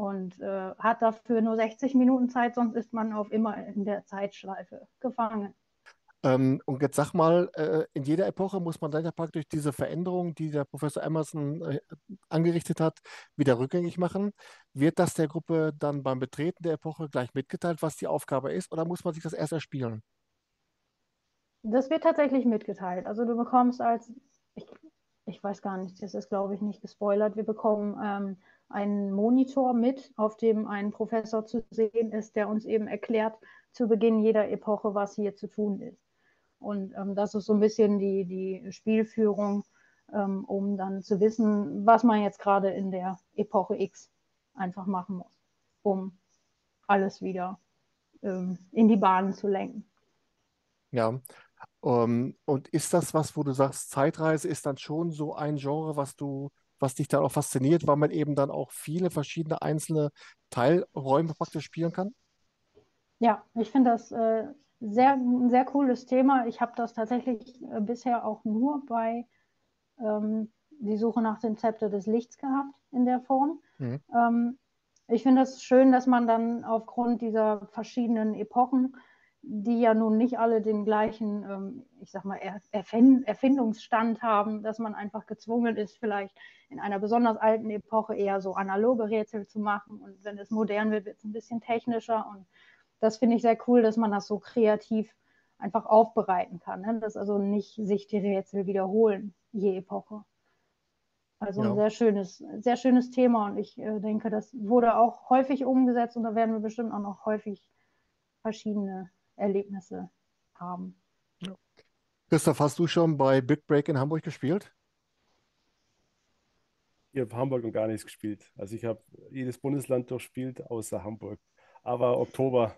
und äh, hat dafür nur 60 Minuten Zeit, sonst ist man auf immer in der Zeitschleife gefangen. Ähm, und jetzt sag mal, äh, in jeder Epoche muss man dann ja praktisch diese Veränderung, die der Professor Emerson äh, angerichtet hat, wieder rückgängig machen. Wird das der Gruppe dann beim Betreten der Epoche gleich mitgeteilt, was die Aufgabe ist, oder muss man sich das erst erspielen? Das wird tatsächlich mitgeteilt. Also du bekommst als, ich, ich weiß gar nicht, das ist glaube ich nicht gespoilert, wir bekommen ähm, einen Monitor mit, auf dem ein Professor zu sehen ist, der uns eben erklärt zu Beginn jeder Epoche, was hier zu tun ist. Und ähm, das ist so ein bisschen die, die Spielführung, ähm, um dann zu wissen, was man jetzt gerade in der Epoche X einfach machen muss, um alles wieder ähm, in die Bahnen zu lenken. Ja. Ähm, und ist das was, wo du sagst, Zeitreise ist dann schon so ein Genre, was du, was dich dann auch fasziniert, weil man eben dann auch viele verschiedene einzelne Teilräume praktisch spielen kann? Ja, ich finde das äh, sehr, ein sehr cooles Thema. Ich habe das tatsächlich äh, bisher auch nur bei ähm, die Suche nach dem Zepter des Lichts gehabt in der Form. Mhm. Ähm, ich finde es das schön, dass man dann aufgrund dieser verschiedenen Epochen, die ja nun nicht alle den gleichen, ähm, ich sag mal, er Erfind Erfindungsstand haben, dass man einfach gezwungen ist, vielleicht in einer besonders alten Epoche eher so analoge Rätsel zu machen. Und wenn es modern wird, wird es ein bisschen technischer. Und das finde ich sehr cool, dass man das so kreativ einfach aufbereiten kann. Ne? Dass also nicht sich die Rätsel wiederholen, je Epoche. Also Ja. ein sehr schönes, sehr schönes Thema und ich äh, denke, das wurde auch häufig umgesetzt und da werden wir bestimmt auch noch häufig verschiedene Erlebnisse haben. Christoph, hast du schon bei Big Break in Hamburg gespielt? Ich habe Hamburg noch gar nichts gespielt. Also ich habe jedes Bundesland durchspielt, außer Hamburg. Aber Oktober,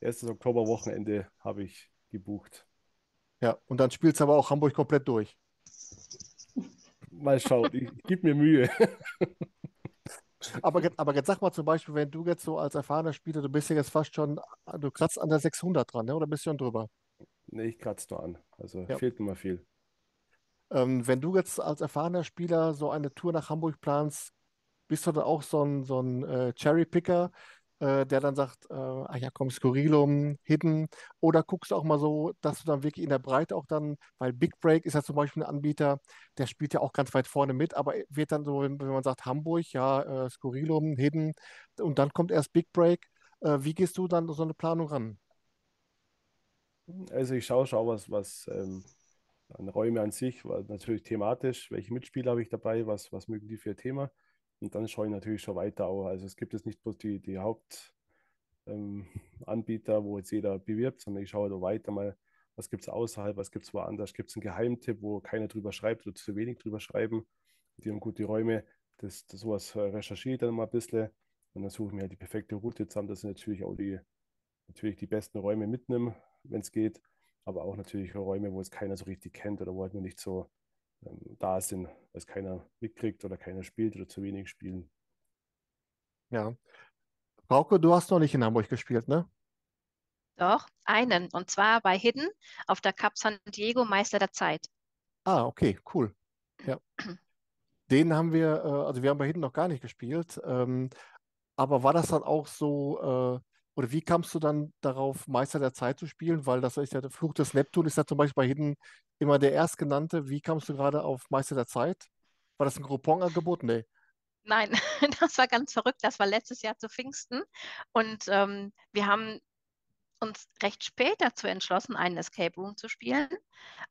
erstes Oktoberwochenende habe ich gebucht. Ja, und dann spielst du aber auch Hamburg komplett durch. Mal schauen, ich, ich gebe mir Mühe. Aber, jetzt- aber jetzt sag mal zum Beispiel, wenn du jetzt so als erfahrener Spieler, du bist ja jetzt fast schon, du kratzt an der 600 dran, ne? oder bist du schon drüber? Nee, ich kratze nur an. Also Ja. fehlt mir mal viel. Ähm, wenn du jetzt als erfahrener Spieler so eine Tour nach Hamburg planst, bist du dann auch so ein, so ein äh, Cherry-Picker, äh, der dann sagt, äh, ah ja, komm, Skurrilum, Hidden, oder guckst du auch mal so, dass du dann wirklich in der Breite auch dann, weil Big Break ist ja zum Beispiel ein Anbieter, der spielt ja auch ganz weit vorne mit, aber wird dann so, wenn, man sagt Hamburg, ja, äh, Skurrilum, Hidden, und dann kommt erst Big Break, äh, wie gehst du dann so eine Planung ran? Also ich schaue schon, was, was ähm, an Räume an sich, natürlich thematisch, welche Mitspieler habe ich dabei, was, was mögen die für ein Thema. Und dann schaue ich natürlich schon weiter auch. Also es gibt jetzt nicht bloß die, die Hauptanbieter, ähm, wo jetzt jeder bewirbt, sondern ich schaue da weiter mal, was gibt es außerhalb, was gibt es woanders, gibt es einen Geheimtipp, wo keiner drüber schreibt oder zu wenig drüber schreiben. Die haben gute Räume, das, das sowas äh, recherchiere ich dann mal ein bisschen und dann suche ich mir halt die perfekte Route zusammen, dass ich natürlich auch die, natürlich die besten Räume mitnehme, wenn es geht, aber auch natürlich Räume, wo es keiner so richtig kennt oder wo halt nur nicht so ähm, da sind, weil es keiner mitkriegt oder keiner spielt oder zu wenig spielen. Ja. Frauke, du hast noch nicht in Hamburg gespielt, ne? Doch, einen. Und zwar bei Hidden auf der Cup San Diego Meister der Zeit. Ah, okay, cool. Ja. [clears throat] Den haben wir, äh, also wir haben bei Hidden noch gar nicht gespielt. Ähm, aber war das dann auch so, äh, oder wie kamst du dann darauf, Meister der Zeit zu spielen? Weil das ist ja der Fluch des Neptun, ist ja zum Beispiel bei Hidden immer der Erstgenannte. Wie kamst du gerade auf Meister der Zeit? War das ein Groupon-Angebot? Nee. Nein, [laughs] das war ganz verrückt. Das war letztes Jahr zu Pfingsten. Und ähm, wir haben uns recht spät dazu entschlossen, einen Escape Room zu spielen.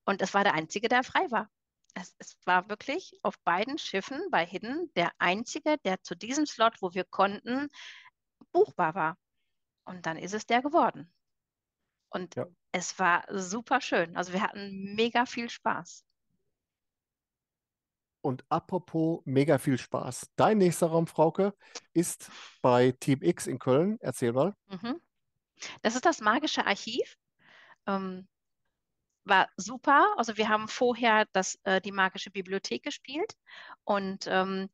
Und es war der einzige, der frei war. Es, es, war wirklich auf beiden Schiffen bei Hidden der einzige, der zu diesem Slot, wo wir konnten, buchbar war. Und dann ist es der geworden. Und ja. es war super schön. Also wir hatten mega viel Spaß. Und apropos mega viel Spaß. Dein nächster Raum, Frauke, ist bei Team X in Köln. Erzähl mal. Mhm. Das ist das magische Archiv. Ähm, war super. Also wir haben vorher das, äh, die magische Bibliothek gespielt und ähm,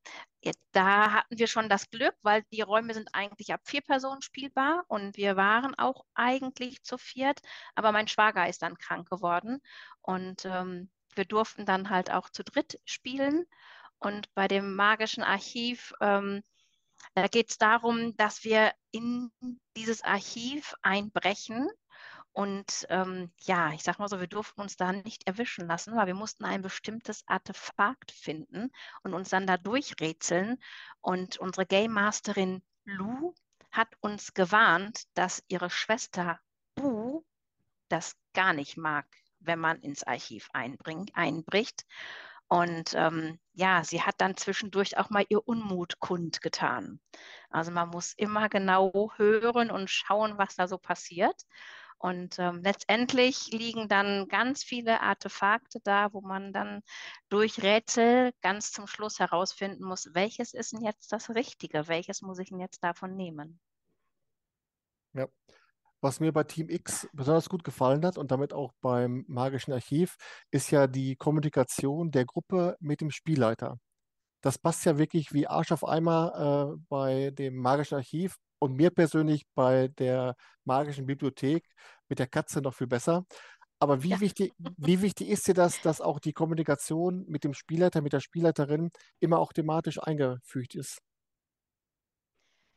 da hatten wir schon das Glück, weil die Räume sind eigentlich ab vier Personen spielbar und wir waren auch eigentlich zu viert, aber mein Schwager ist dann krank geworden und ähm, wir durften dann halt auch zu dritt spielen und bei dem magischen Archiv ähm, da geht es darum, dass wir in dieses Archiv einbrechen und ähm, ja, ich sag mal so, wir durften uns da nicht erwischen lassen, weil wir mussten ein bestimmtes Artefakt finden und uns dann da durchrätseln. Und unsere Game Masterin Lou hat uns gewarnt, dass ihre Schwester Bu das gar nicht mag, wenn man ins Archiv einbricht. Und ähm, ja, sie hat dann zwischendurch auch mal ihr Unmut kundgetan. Also man muss immer genau hören und schauen, was da so passiert. Und ähm, letztendlich liegen dann ganz viele Artefakte da, wo man dann durch Rätsel ganz zum Schluss herausfinden muss, welches ist denn jetzt das Richtige, welches muss ich denn jetzt davon nehmen. Ja. Was mir bei Team X besonders gut gefallen hat und damit auch beim Magischen Archiv, ist ja die Kommunikation der Gruppe mit dem Spielleiter. Das passt ja wirklich wie Arsch auf Eimer äh, bei dem Magischen Archiv und mir persönlich bei der magischen Bibliothek mit der Katze noch viel besser. Aber wie, ja. wichtig, wie wichtig ist dir das, dass auch die Kommunikation mit dem Spielleiter, mit der Spielleiterin immer auch thematisch eingefügt ist?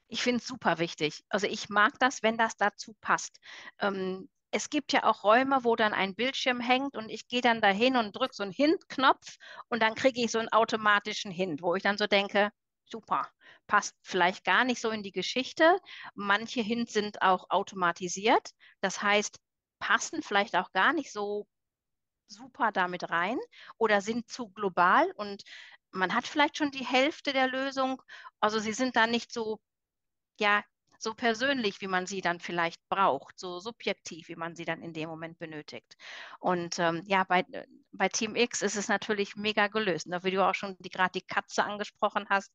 Ich finde es super wichtig. Also ich mag das, wenn das dazu passt. Ähm, es gibt ja auch Räume, wo dann ein Bildschirm hängt und ich gehe dann dahin und drücke so einen Hint-Knopf und dann kriege ich so einen automatischen Hint, wo ich dann so denke, super, passt vielleicht gar nicht so in die Geschichte. Manche Hints sind auch automatisiert. Das heißt, passen vielleicht auch gar nicht so super damit rein oder sind zu global und man hat vielleicht schon die Hälfte der Lösung. Also sie sind da nicht so, ja, so persönlich, wie man sie dann vielleicht braucht, so subjektiv, wie man sie dann in dem Moment benötigt. Und ähm, ja, bei, bei Team X ist es natürlich mega gelöst. Und wie du auch schon gerade die Katze angesprochen hast,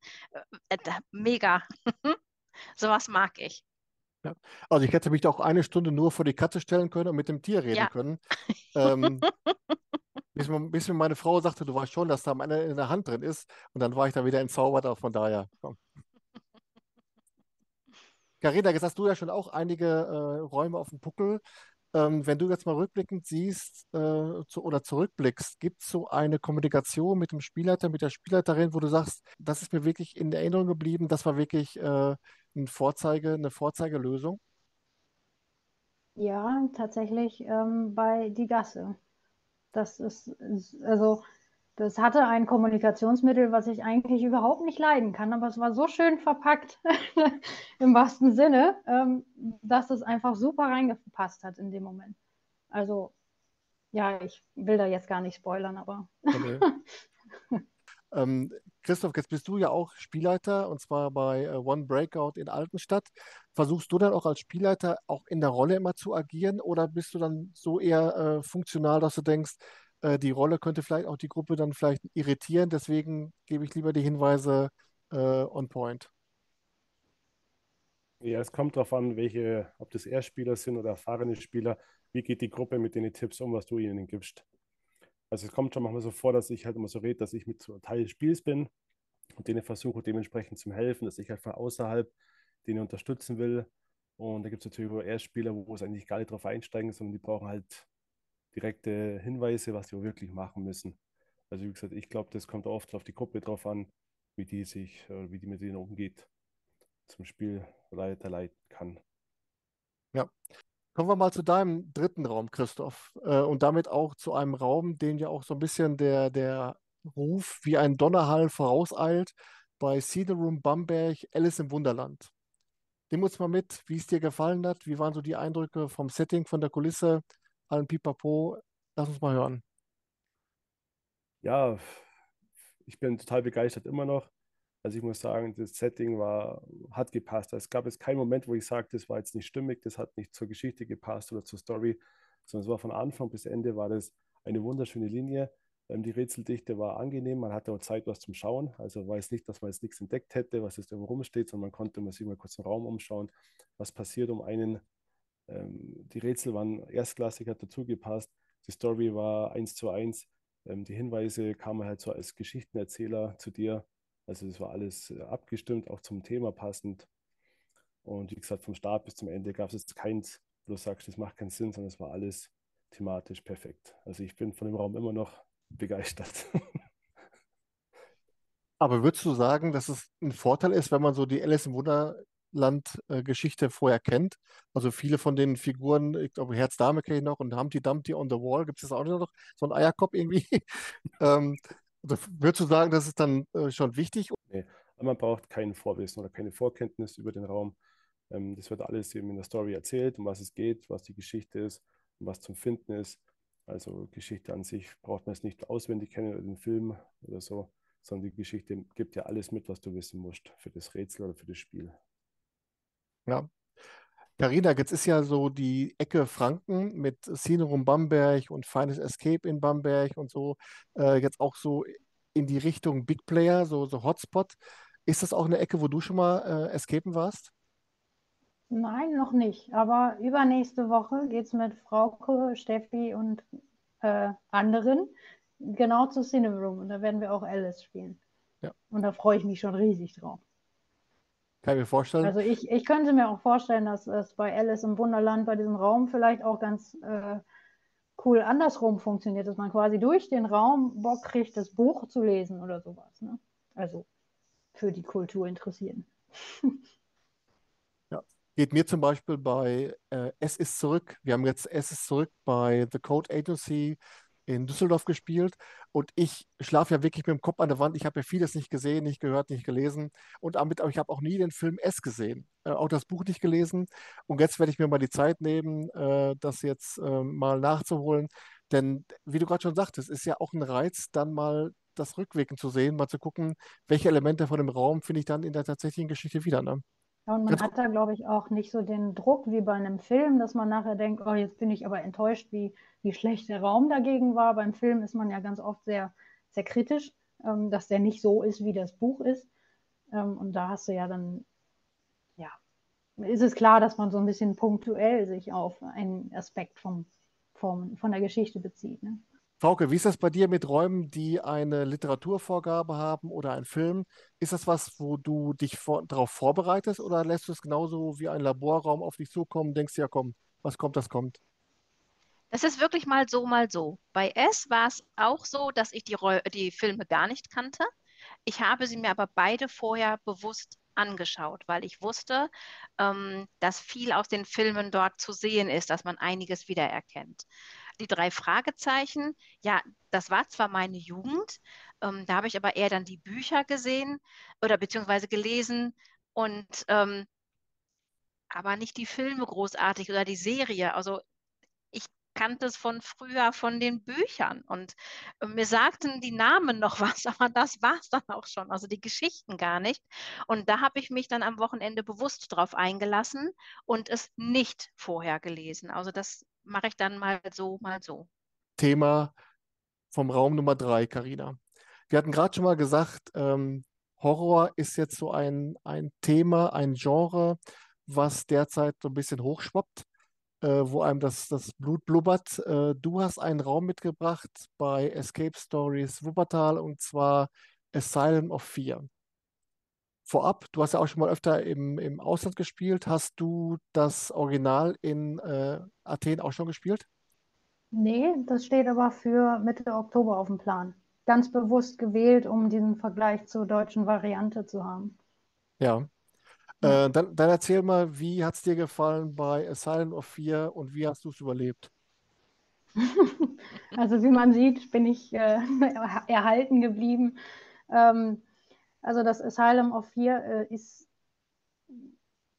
äh, äh, mega. [laughs] Sowas mag ich. Ja. Also ich hätte mich auch eine Stunde nur vor die Katze stellen können und mit dem Tier reden ja. können. [laughs] Ähm, bis, bis, mir meine Frau sagte, du weißt schon, dass da am Ende in der Hand drin ist. Und dann war ich da wieder entzaubert, auch von daher. Komm. Carina, jetzt hast du ja schon auch einige äh, Räume auf dem Puckel. Ähm, wenn du jetzt mal rückblickend siehst äh, zu, oder zurückblickst, gibt es so eine Kommunikation mit dem Spielleiter, mit der Spielleiterin, wo du sagst, das ist mir wirklich in Erinnerung geblieben, das war wirklich äh, ein Vorzeige, eine Vorzeigelösung? Ja, tatsächlich ähm, bei Die Gasse. Das ist, ist also das hatte ein Kommunikationsmittel, was ich eigentlich überhaupt nicht leiden kann, aber es war so schön verpackt [laughs] im wahrsten Sinne, ähm, dass es einfach super reingepasst hat in dem Moment. Also ja, ich will da jetzt gar nicht spoilern, aber. Okay. [laughs] ähm, Christoph, jetzt bist du ja auch Spielleiter und zwar bei äh, One Breakout in Altenstadt. Versuchst du dann auch als Spielleiter auch in der Rolle immer zu agieren oder bist du dann so eher äh, funktional, dass du denkst, äh, die Rolle könnte vielleicht auch die Gruppe dann vielleicht irritieren, deswegen gebe ich lieber die Hinweise äh, on point? Ja, es kommt darauf an, welche, ob das Erstspieler sind oder erfahrene Spieler wie geht die Gruppe mit den Tipps um, was du ihnen gibst. Also es kommt schon manchmal so vor, dass ich halt immer so rede, dass ich mit Teil des Spiels bin und denen versuche dementsprechend zu helfen, dass ich halt von außerhalb denen unterstützen will. Und da gibt es natürlich auch Erstspieler, wo es eigentlich gar nicht drauf einsteigen, sondern die brauchen halt direkte Hinweise, was sie wirklich machen müssen. Also wie gesagt, ich glaube, das kommt oft auf die Gruppe drauf an, wie die sich, wie die mit denen umgeht, zum Spielleiter leiten kann. Ja, Kommen wir mal zu deinem dritten Raum, Christoph, äh, und damit auch zu einem Raum, den ja auch so ein bisschen der, der Ruf wie ein Donnerhall vorauseilt bei Cedar Room Bamberg, Alice im Wunderland. Nimm uns mal mit, wie es dir gefallen hat. Wie waren so die Eindrücke vom Setting, von der Kulisse, allen Pipapo? Lass uns mal hören. Ja, ich bin total begeistert immer noch. Also ich muss sagen, das Setting war, hat gepasst. Es gab jetzt keinen Moment, wo ich sage, das war jetzt nicht stimmig, das hat nicht zur Geschichte gepasst oder zur Story, sondern es war von Anfang bis Ende war das eine wunderschöne Linie. Ähm, die Rätseldichte war angenehm, man hatte auch Zeit, was zum Schauen. Also war es nicht, dass man jetzt nichts entdeckt hätte, was jetzt irgendwo rumsteht, sondern man konnte sich mal kurz im Raum umschauen, was passiert um einen. Ähm, die Rätsel waren erstklassig, hat dazu gepasst. Die Story war eins zu eins. Ähm, die Hinweise kamen halt so als Geschichtenerzähler zu dir also das war alles äh, abgestimmt, auch zum Thema passend. Und wie gesagt, vom Start bis zum Ende gab es jetzt keins, wo du sagst, das macht keinen Sinn, sondern es war alles thematisch perfekt. Also ich bin von dem Raum immer noch begeistert. [laughs] Aber würdest du sagen, dass es ein Vorteil ist, wenn man so die Alice im Wunderland-Geschichte vorher kennt? Also viele von den Figuren, ich glaube, Herz Dame kenne ich noch und Humpty Dumpty on the Wall, gibt es auch noch so ein Eierkopf irgendwie. [laughs] ähm, also würdest du sagen, das ist dann äh, schon wichtig? Nee, man braucht kein Vorwissen oder keine Vorkenntnis über den Raum. Ähm, das wird alles eben in der Story erzählt, um was es geht, was die Geschichte ist und was zum Finden ist. Also Geschichte an sich braucht man es nicht auswendig kennen oder den Film oder so, sondern die Geschichte gibt ja alles mit, was du wissen musst für das Rätsel oder für das Spiel. Ja, Carina, jetzt ist ja so die Ecke Franken mit Cinerum Bamberg und Feines Escape in Bamberg und so äh, jetzt auch so in die Richtung Big Player, so, so Hotspot. Ist das auch eine Ecke, wo du schon mal äh, escapen warst? Nein, noch nicht. Aber übernächste Woche geht es mit Frauke, Steffi und äh, anderen genau zu Cineroom. Und da werden wir auch Alice spielen. Ja. Und da freue ich mich schon riesig drauf. Kann ich mir vorstellen. Also ich, ich könnte mir auch vorstellen, dass es bei Alice im Wunderland, bei diesem Raum vielleicht auch ganz äh, cool andersrum funktioniert, dass man quasi durch den Raum Bock kriegt, das Buch zu lesen oder sowas. Ne? Also für die Kultur interessieren. [laughs] ja, geht mir zum Beispiel bei äh, Es ist zurück. Wir haben jetzt Es ist zurück bei The Code Agency in Düsseldorf gespielt und ich schlafe ja wirklich mit dem Kopf an der Wand. Ich habe ja vieles nicht gesehen, nicht gehört, nicht gelesen und damit, aber ich habe auch nie den Film S gesehen, äh, auch das Buch nicht gelesen und jetzt werde ich mir mal die Zeit nehmen, äh, das jetzt äh, mal nachzuholen, denn wie du gerade schon sagtest, ist ja auch ein Reiz, dann mal das Rückwirken zu sehen, mal zu gucken, welche Elemente von dem Raum finde ich dann in der tatsächlichen Geschichte wieder. Ne? Ja, und man hat da, glaube ich, auch nicht so den Druck wie bei einem Film, dass man nachher denkt, oh, jetzt bin ich aber enttäuscht, wie, wie schlecht der Raum dagegen war. Beim Film ist man ja ganz oft sehr, sehr kritisch, ähm, dass der nicht so ist, wie das Buch ist. Ähm, und da hast du ja dann, ja, ist es klar, dass man so ein bisschen punktuell sich auf einen Aspekt vom, vom, von der Geschichte bezieht. Ne? Frauke, wie ist das bei dir mit Räumen, die eine Literaturvorgabe haben oder einen Film? Ist das was, wo du dich vor, darauf vorbereitest oder lässt du es genauso wie ein Laborraum auf dich zukommen, denkst ja komm, was kommt, das kommt? Das ist wirklich mal so, mal so. Bei S war es auch so, dass ich die, die Filme gar nicht kannte. Ich habe sie mir aber beide vorher bewusst angeschaut, weil ich wusste, ähm, dass viel aus den Filmen dort zu sehen ist, dass man einiges wiedererkennt die drei Fragezeichen, ja, das war zwar meine Jugend, ähm, da habe ich aber eher dann die Bücher gesehen oder beziehungsweise gelesen und ähm, aber nicht die Filme großartig oder die Serie. Also ich kannte es von früher von den Büchern und äh, mir sagten die Namen noch [laughs] was, aber das war es dann auch schon, also die Geschichten gar nicht. Und da habe ich mich dann am Wochenende bewusst drauf eingelassen und es nicht vorher gelesen. Also das mache ich dann mal so, mal so. Thema vom Raum Nummer drei, Karina. Wir hatten gerade schon mal gesagt, ähm, Horror ist jetzt so ein, ein Thema, ein Genre, was derzeit so ein bisschen hochschwappt, äh, wo einem das, das Blut blubbert. Äh, du hast einen Raum mitgebracht bei Escape Stories Wuppertal und zwar Asylum of Fear. Vorab, du hast ja auch schon mal öfter im, im Ausland gespielt. Hast du das Original in äh, Athen auch schon gespielt? Nee, das steht aber für Mitte Oktober auf dem Plan. Ganz bewusst gewählt, um diesen Vergleich zur deutschen Variante zu haben. Ja. Äh, dann, dann erzähl mal, wie hat es dir gefallen bei Asylum of Fear und wie hast du es überlebt? [laughs] Also wie man sieht, bin ich äh, [laughs] erhalten geblieben. Ähm, also das Asylum of Fear äh, ist,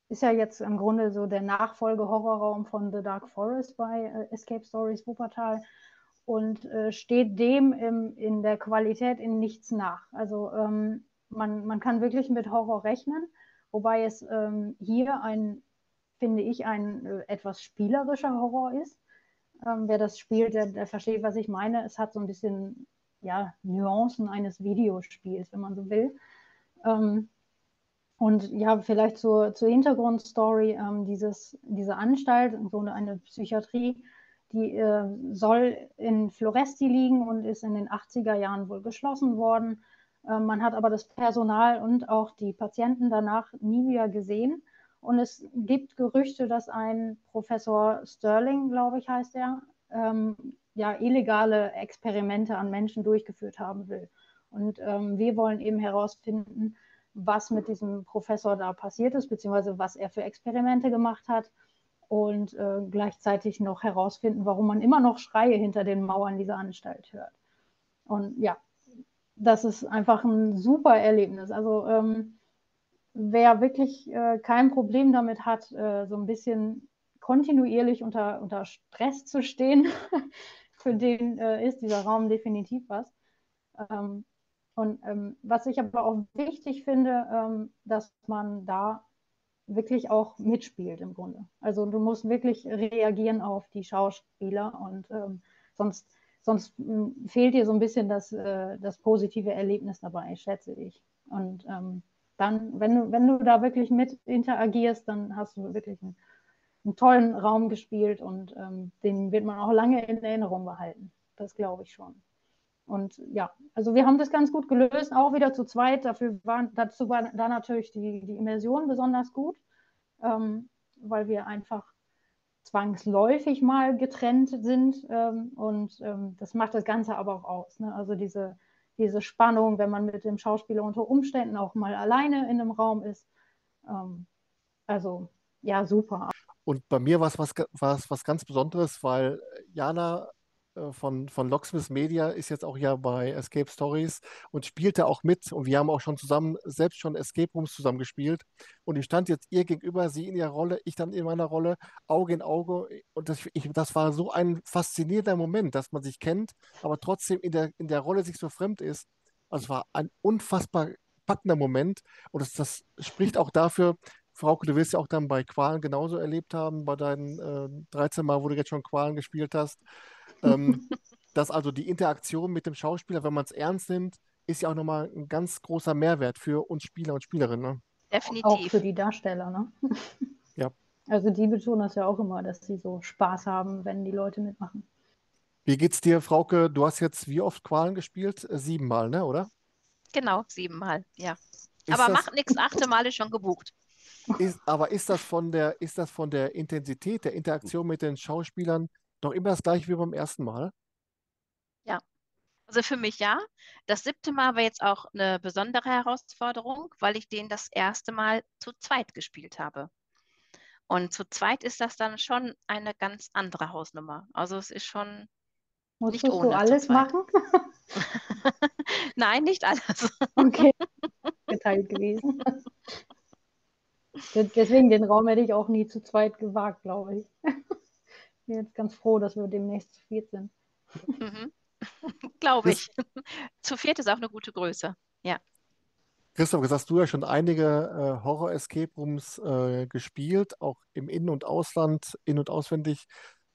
ist ja jetzt im Grunde so der Nachfolge-Horrorraum von The Dark Forest bei äh, Escape Stories Wuppertal und äh, steht dem im, in der Qualität in nichts nach. Also ähm, man, man kann wirklich mit Horror rechnen, wobei es ähm, hier ein, finde ich, ein äh, etwas spielerischer Horror ist. Ähm, wer das spielt, der, der versteht, was ich meine. Es hat so ein bisschen ja, Nuancen eines Videospiels, wenn man so will. Ähm, und ja, vielleicht zur, zur Hintergrundstory, ähm, dieses, diese Anstalt, so eine Psychiatrie, die äh, soll in Floresti liegen und ist in den 80er Jahren wohl geschlossen worden. Äh, man hat aber das Personal und auch die Patienten danach nie wieder gesehen. Und es gibt Gerüchte, dass ein Professor Sterling, glaube ich, heißt er, ähm, ja, illegale Experimente an Menschen durchgeführt haben will. Und ähm, wir wollen eben herausfinden, was mit diesem Professor da passiert ist, beziehungsweise was er für Experimente gemacht hat und äh, gleichzeitig noch herausfinden, warum man immer noch Schreie hinter den Mauern dieser Anstalt hört. Und ja, das ist einfach ein super Erlebnis. Also ähm, wer wirklich äh, kein Problem damit hat, äh, so ein bisschen kontinuierlich unter, unter Stress zu stehen, [laughs] für den äh, ist dieser Raum definitiv was. Ähm, und ähm, was ich aber auch wichtig finde, ähm, dass man da wirklich auch mitspielt im Grunde. Also du musst wirklich reagieren auf die Schauspieler und ähm, sonst, sonst hm, fehlt dir so ein bisschen das, äh, das positive Erlebnis dabei, schätze ich. Und ähm, dann, wenn du, wenn du da wirklich mit interagierst, dann hast du wirklich einen, einen tollen Raum gespielt und ähm, den wird man auch lange in Erinnerung behalten. Das glaube ich schon. Und ja, also wir haben das ganz gut gelöst, auch wieder zu zweit. Dafür war, dazu war da natürlich die, die Immersion besonders gut, ähm, weil wir einfach zwangsläufig mal getrennt sind. Ähm, und ähm, das macht das Ganze aber auch aus. Ne? Also diese, diese Spannung, wenn man mit dem Schauspieler unter Umständen auch mal alleine in einem Raum ist. Ähm, also ja, super. Und bei mir war es was, was, ganz Besonderes, weil Jana von, von Locksmith Media ist jetzt auch ja bei Escape Stories und spielte auch mit. Und wir haben auch schon zusammen, selbst schon Escape Rooms zusammen gespielt. Und ich stand jetzt ihr gegenüber, sie in ihrer Rolle, ich dann in meiner Rolle, Auge in Auge. Und das, ich, das war so ein faszinierender Moment, dass man sich kennt, aber trotzdem in der, in der Rolle sich so fremd ist. Also es war ein unfassbar packender Moment. Und das, das spricht auch dafür, Frauke, du wirst ja auch dann bei Qualen genauso erlebt haben, bei deinen äh, 13 Mal, wo du jetzt schon Qualen gespielt hast. Ähm, [laughs] dass also die Interaktion mit dem Schauspieler, wenn man es ernst nimmt, ist ja auch nochmal ein ganz großer Mehrwert für uns Spieler und Spielerinnen. Ne? Definitiv. Auch für die Darsteller, ne? [laughs] Ja. Also die betonen das ja auch immer, dass sie so Spaß haben, wenn die Leute mitmachen. Wie geht's dir, Frauke? Du hast jetzt wie oft Qualen gespielt? Äh, siebenmal, ne, oder? Genau, siebenmal, ja. Ist aber das, macht nichts, achte Male schon gebucht. Ist, aber ist das von der, ist das von der Intensität der Interaktion mit den Schauspielern noch immer das gleiche wie beim ersten Mal? Ja. Also für mich ja. Das siebte Mal war jetzt auch eine besondere Herausforderung, weil ich den das erste Mal zu zweit gespielt habe. Und zu zweit ist das dann schon eine ganz andere Hausnummer. Also es ist schon Musstest nicht ohne du alles machen? [laughs] Nein, nicht alles. [laughs] Okay, geteilt gewesen. [laughs] Deswegen den Raum hätte ich auch nie zu zweit gewagt, glaube ich. Bin jetzt ganz froh, dass wir demnächst zu viert sind. Mhm. [laughs] Glaube ich. zu viert ist auch eine gute Größe. Ja. Christoph, jetzt hast du ja schon einige äh, Horror-Escape Rooms äh, gespielt, auch im In- und Ausland, in- und auswendig.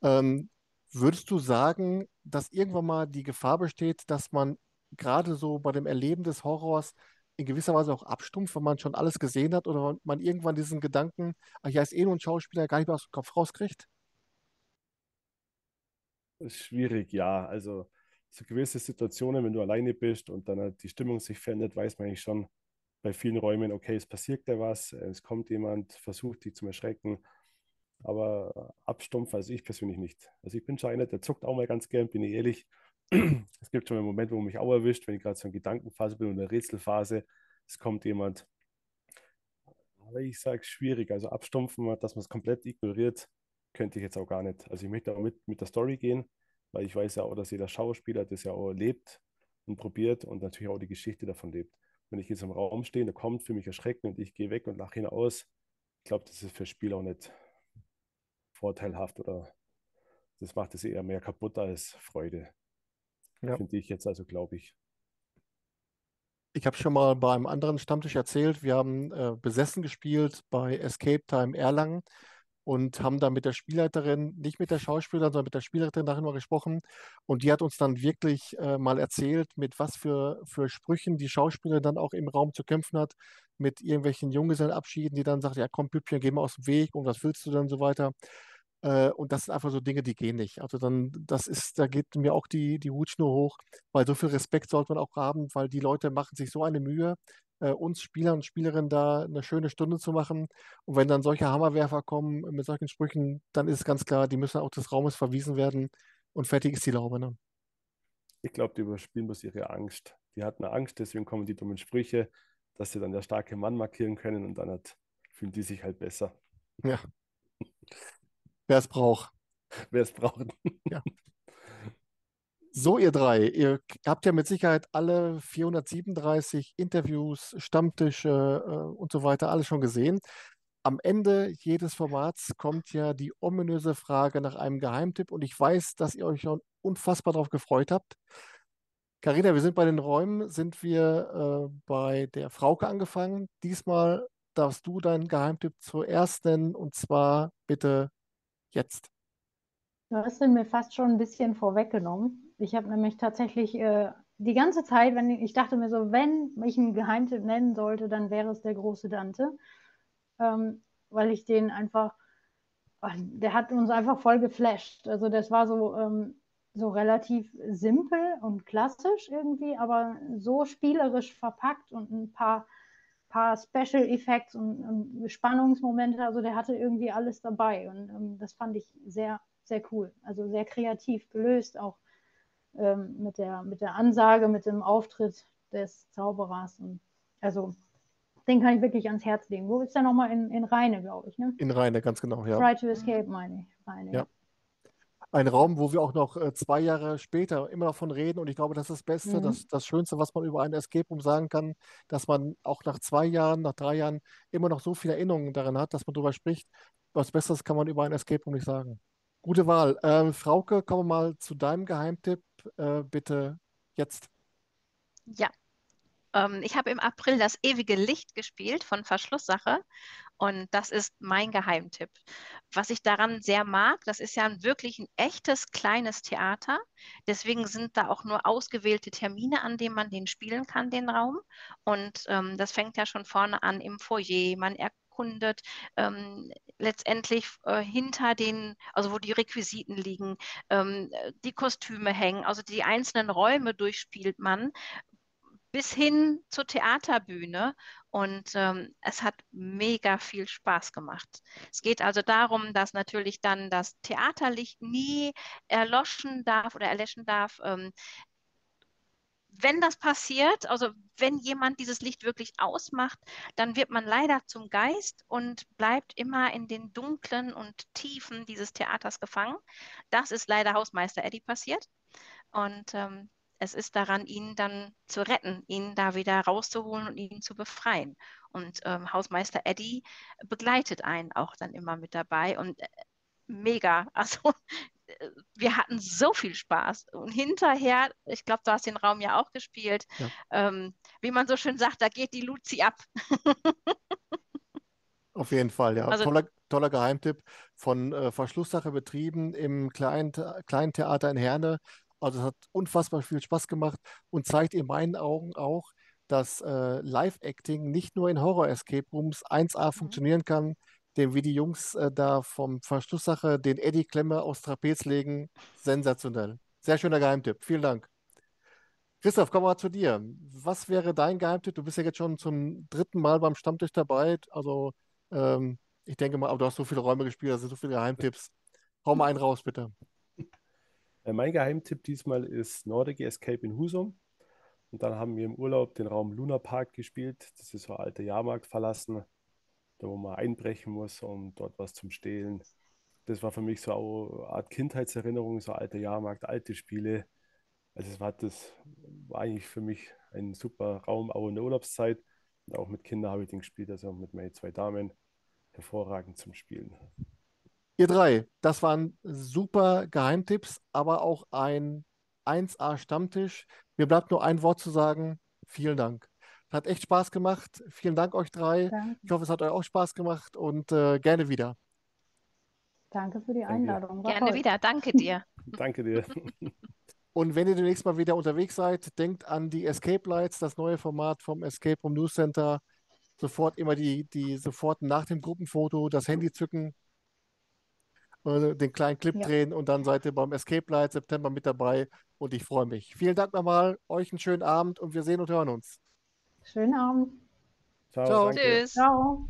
Ähm, würdest du sagen, dass irgendwann mal die Gefahr besteht, dass man gerade so bei dem Erleben des Horrors in gewisser Weise auch abstumpft, wenn man schon alles gesehen hat oder man irgendwann diesen Gedanken, ach ja, ist eh nur ein Schauspieler, gar nicht mehr aus dem Kopf rauskriegt? Schwierig, ja. Also so gewisse Situationen, wenn du alleine bist und dann halt die Stimmung sich verändert, weiß man eigentlich schon bei vielen Räumen, okay, es passiert da was, es kommt jemand, versucht dich zu erschrecken. Aber abstumpfen, also ich persönlich nicht. Also ich bin schon einer, der zuckt auch mal ganz gern, bin ich ehrlich. [clears throat] Es gibt schon einen Moment, wo mich auch erwischt, wenn ich gerade so in Gedankenphase bin oder Rätselphase. Es kommt jemand. Aber ich sage schwierig. Also abstumpfen, dass man es komplett ignoriert, könnte ich jetzt auch gar nicht. Also ich möchte auch mit, mit der Story gehen, weil ich weiß ja auch, dass jeder Schauspieler das ja auch lebt und probiert und natürlich auch die Geschichte davon lebt. Wenn ich jetzt im Raum stehe, da kommt für mich Erschrecken und ich gehe weg und lache hinaus, ich glaube, das ist für das Spiel auch nicht vorteilhaft oder das macht es eher mehr kaputt als Freude. Ja. Finde ich jetzt also, glaube ich. Ich habe schon mal bei einem anderen Stammtisch erzählt, wir haben äh, besessen gespielt bei Escape Time Erlangen und haben da mit der Spielleiterin, nicht mit der Schauspielerin, sondern mit der Spielleiterin darüber gesprochen. Und die hat uns dann wirklich äh, mal erzählt, mit was für, für Sprüchen die Schauspielerin dann auch im Raum zu kämpfen hat, mit irgendwelchen Junggesellenabschieden, die dann sagt, ja komm Püppchen, geh mal aus dem Weg und was willst du denn so weiter. Äh, und das sind einfach so Dinge, die gehen nicht. Also dann, das ist, da geht mir auch die, die Hutschnur hoch, weil so viel Respekt sollte man auch haben, weil die Leute machen sich so eine Mühe, äh, uns Spieler und Spielerinnen da eine schöne Stunde zu machen. Und wenn dann solche Hammerwerfer kommen mit solchen Sprüchen, dann ist es ganz klar, die müssen auch des Raumes verwiesen werden und fertig ist die Laube. Ne? Ich glaube, die überspielen bloß ihre Angst. Die hatten Angst, deswegen kommen die dummen Sprüche, dass sie dann der starke Mann markieren können und dann hat, fühlen die sich halt besser. Ja. [laughs] Wer es braucht. Wer es braucht. Ja. So, ihr drei, ihr habt ja mit Sicherheit alle 437 Interviews, Stammtische äh, und so weiter alles schon gesehen. Am Ende jedes Formats kommt ja die ominöse Frage nach einem Geheimtipp und ich weiß, dass ihr euch schon unfassbar darauf gefreut habt. Carina, wir sind bei den Räumen, sind wir äh, bei der Frauke angefangen. Diesmal darfst du deinen Geheimtipp zuerst nennen und zwar bitte jetzt. Du hast ihn mir fast schon ein bisschen vorweggenommen. Ich habe nämlich tatsächlich äh, die ganze Zeit, wenn ich, ich, dachte mir so, wenn ich einen Geheimtipp nennen sollte, dann wäre es der große Dante, ähm, weil ich den einfach, ach, der hat uns einfach voll geflasht. Also das war so, ähm, so relativ simpel und klassisch irgendwie, aber so spielerisch verpackt und ein paar, paar Special Effects und, und Spannungsmomente. Also der hatte irgendwie alles dabei und ähm, das fand ich sehr, sehr cool. Also sehr kreativ gelöst, auch ähm, mit, der, mit der Ansage, mit dem Auftritt des Zauberers. Und also den kann ich wirklich ans Herz legen. Wo ist der nochmal? In, in Rheine, glaube ich. Ne? In Rheine, ganz genau, ja. Try to Escape, meine ich. Rheine, ja. Ein Raum, wo wir auch noch äh, zwei Jahre später immer noch von reden. Und ich glaube, das ist das Beste, mhm. das, das Schönste, was man über ein Escape Room sagen kann, dass man auch nach zwei Jahren, nach drei Jahren immer noch so viele Erinnerungen daran hat, dass man darüber spricht. Was Besseres kann man über ein Escape Room nicht sagen. Gute Wahl. Ähm, Frauke, kommen wir mal zu deinem Geheimtipp. Äh, bitte jetzt. Ja. Ähm, ich habe im April das ewige Licht gespielt von Verschlusssache und das ist mein Geheimtipp. Was ich daran sehr mag, das ist ja ein wirklich ein echtes kleines Theater. Deswegen sind da auch nur ausgewählte Termine, an denen man den spielen kann, den Raum. Und ähm, das fängt ja schon vorne an im Foyer. Man erkundet ähm, letztendlich äh, hinter den, also wo die Requisiten liegen, ähm, die Kostüme hängen, also die einzelnen Räume durchspielt man bis hin zur Theaterbühne und ähm, es hat mega viel Spaß gemacht. Es geht also darum, dass natürlich dann das Theaterlicht nie erloschen darf oder erlöschen darf. Ähm, wenn das passiert, also wenn jemand dieses Licht wirklich ausmacht, dann wird man leider zum Geist und bleibt immer in den dunklen und Tiefen dieses Theaters gefangen. Das ist leider Hausmeister Eddie passiert. Und ähm, es ist daran, ihn dann zu retten, ihn da wieder rauszuholen und ihn zu befreien. Und ähm, Hausmeister Eddie begleitet einen auch dann immer mit dabei. Und äh, mega. [laughs] Also äh, wir hatten so viel Spaß. Und hinterher, ich glaube, du hast den Raum ja auch gespielt, ja. Ähm, wie man so schön sagt, da geht die Luzi ab. [laughs] Auf jeden Fall, ja. Also, toller, toller Geheimtipp von äh, Verschlusssache betrieben im kleinen, kleinen Theater in Herne. Also es hat unfassbar viel Spaß gemacht und zeigt in meinen Augen auch, dass äh, Live-Acting nicht nur in Horror-Escape Rooms 1A mhm. funktionieren kann, dem wie die Jungs äh, da vom Verschlusssache den Eddie Klemmer aus Trapez legen. Sensationell. Sehr schöner Geheimtipp. Vielen Dank. Christoph, komm mal zu dir. Was wäre dein Geheimtipp? Du bist ja jetzt schon zum dritten Mal beim Stammtisch dabei. Also ähm, ich denke mal, aber du hast so viele Räume gespielt, also so viele Geheimtipps. Hau mal einen raus, bitte. Äh, mein Geheimtipp diesmal ist Nordic Escape in Husum. Und dann haben wir im Urlaub den Raum Luna Park gespielt. Das ist so ein alter Jahrmarkt verlassen, da wo man einbrechen muss, um dort was zum Stehlen. Das war für mich so eine Art Kindheitserinnerung, so alter Jahrmarkt, alte Spiele. Also es war das war eigentlich für mich ein super Raum, auch in der Urlaubszeit. Und auch mit Kindern habe ich den gespielt, also mit meinen zwei Damen. Hervorragend zum Spielen. Ihr drei, das waren super Geheimtipps, aber auch ein 1A Stammtisch. Mir bleibt nur ein Wort zu sagen. Vielen Dank. Hat echt Spaß gemacht. Vielen Dank euch drei. Danke. Ich hoffe, es hat euch auch Spaß gemacht und äh, gerne wieder. Danke für die Einladung. War gerne toll. wieder. Danke dir. [laughs] Danke dir. Und wenn ihr demnächst mal wieder unterwegs seid, denkt an die Escape Lights, das neue Format vom Escape Room News Center. Sofort immer die, die sofort nach dem Gruppenfoto das Handy zücken, den kleinen Clip ja. drehen und dann seid ihr beim Escape Light September mit dabei und ich freue mich. Vielen Dank nochmal, euch einen schönen Abend und wir sehen und hören uns. Schönen Abend. Ciao. Ciao. Tschüss. Ciao.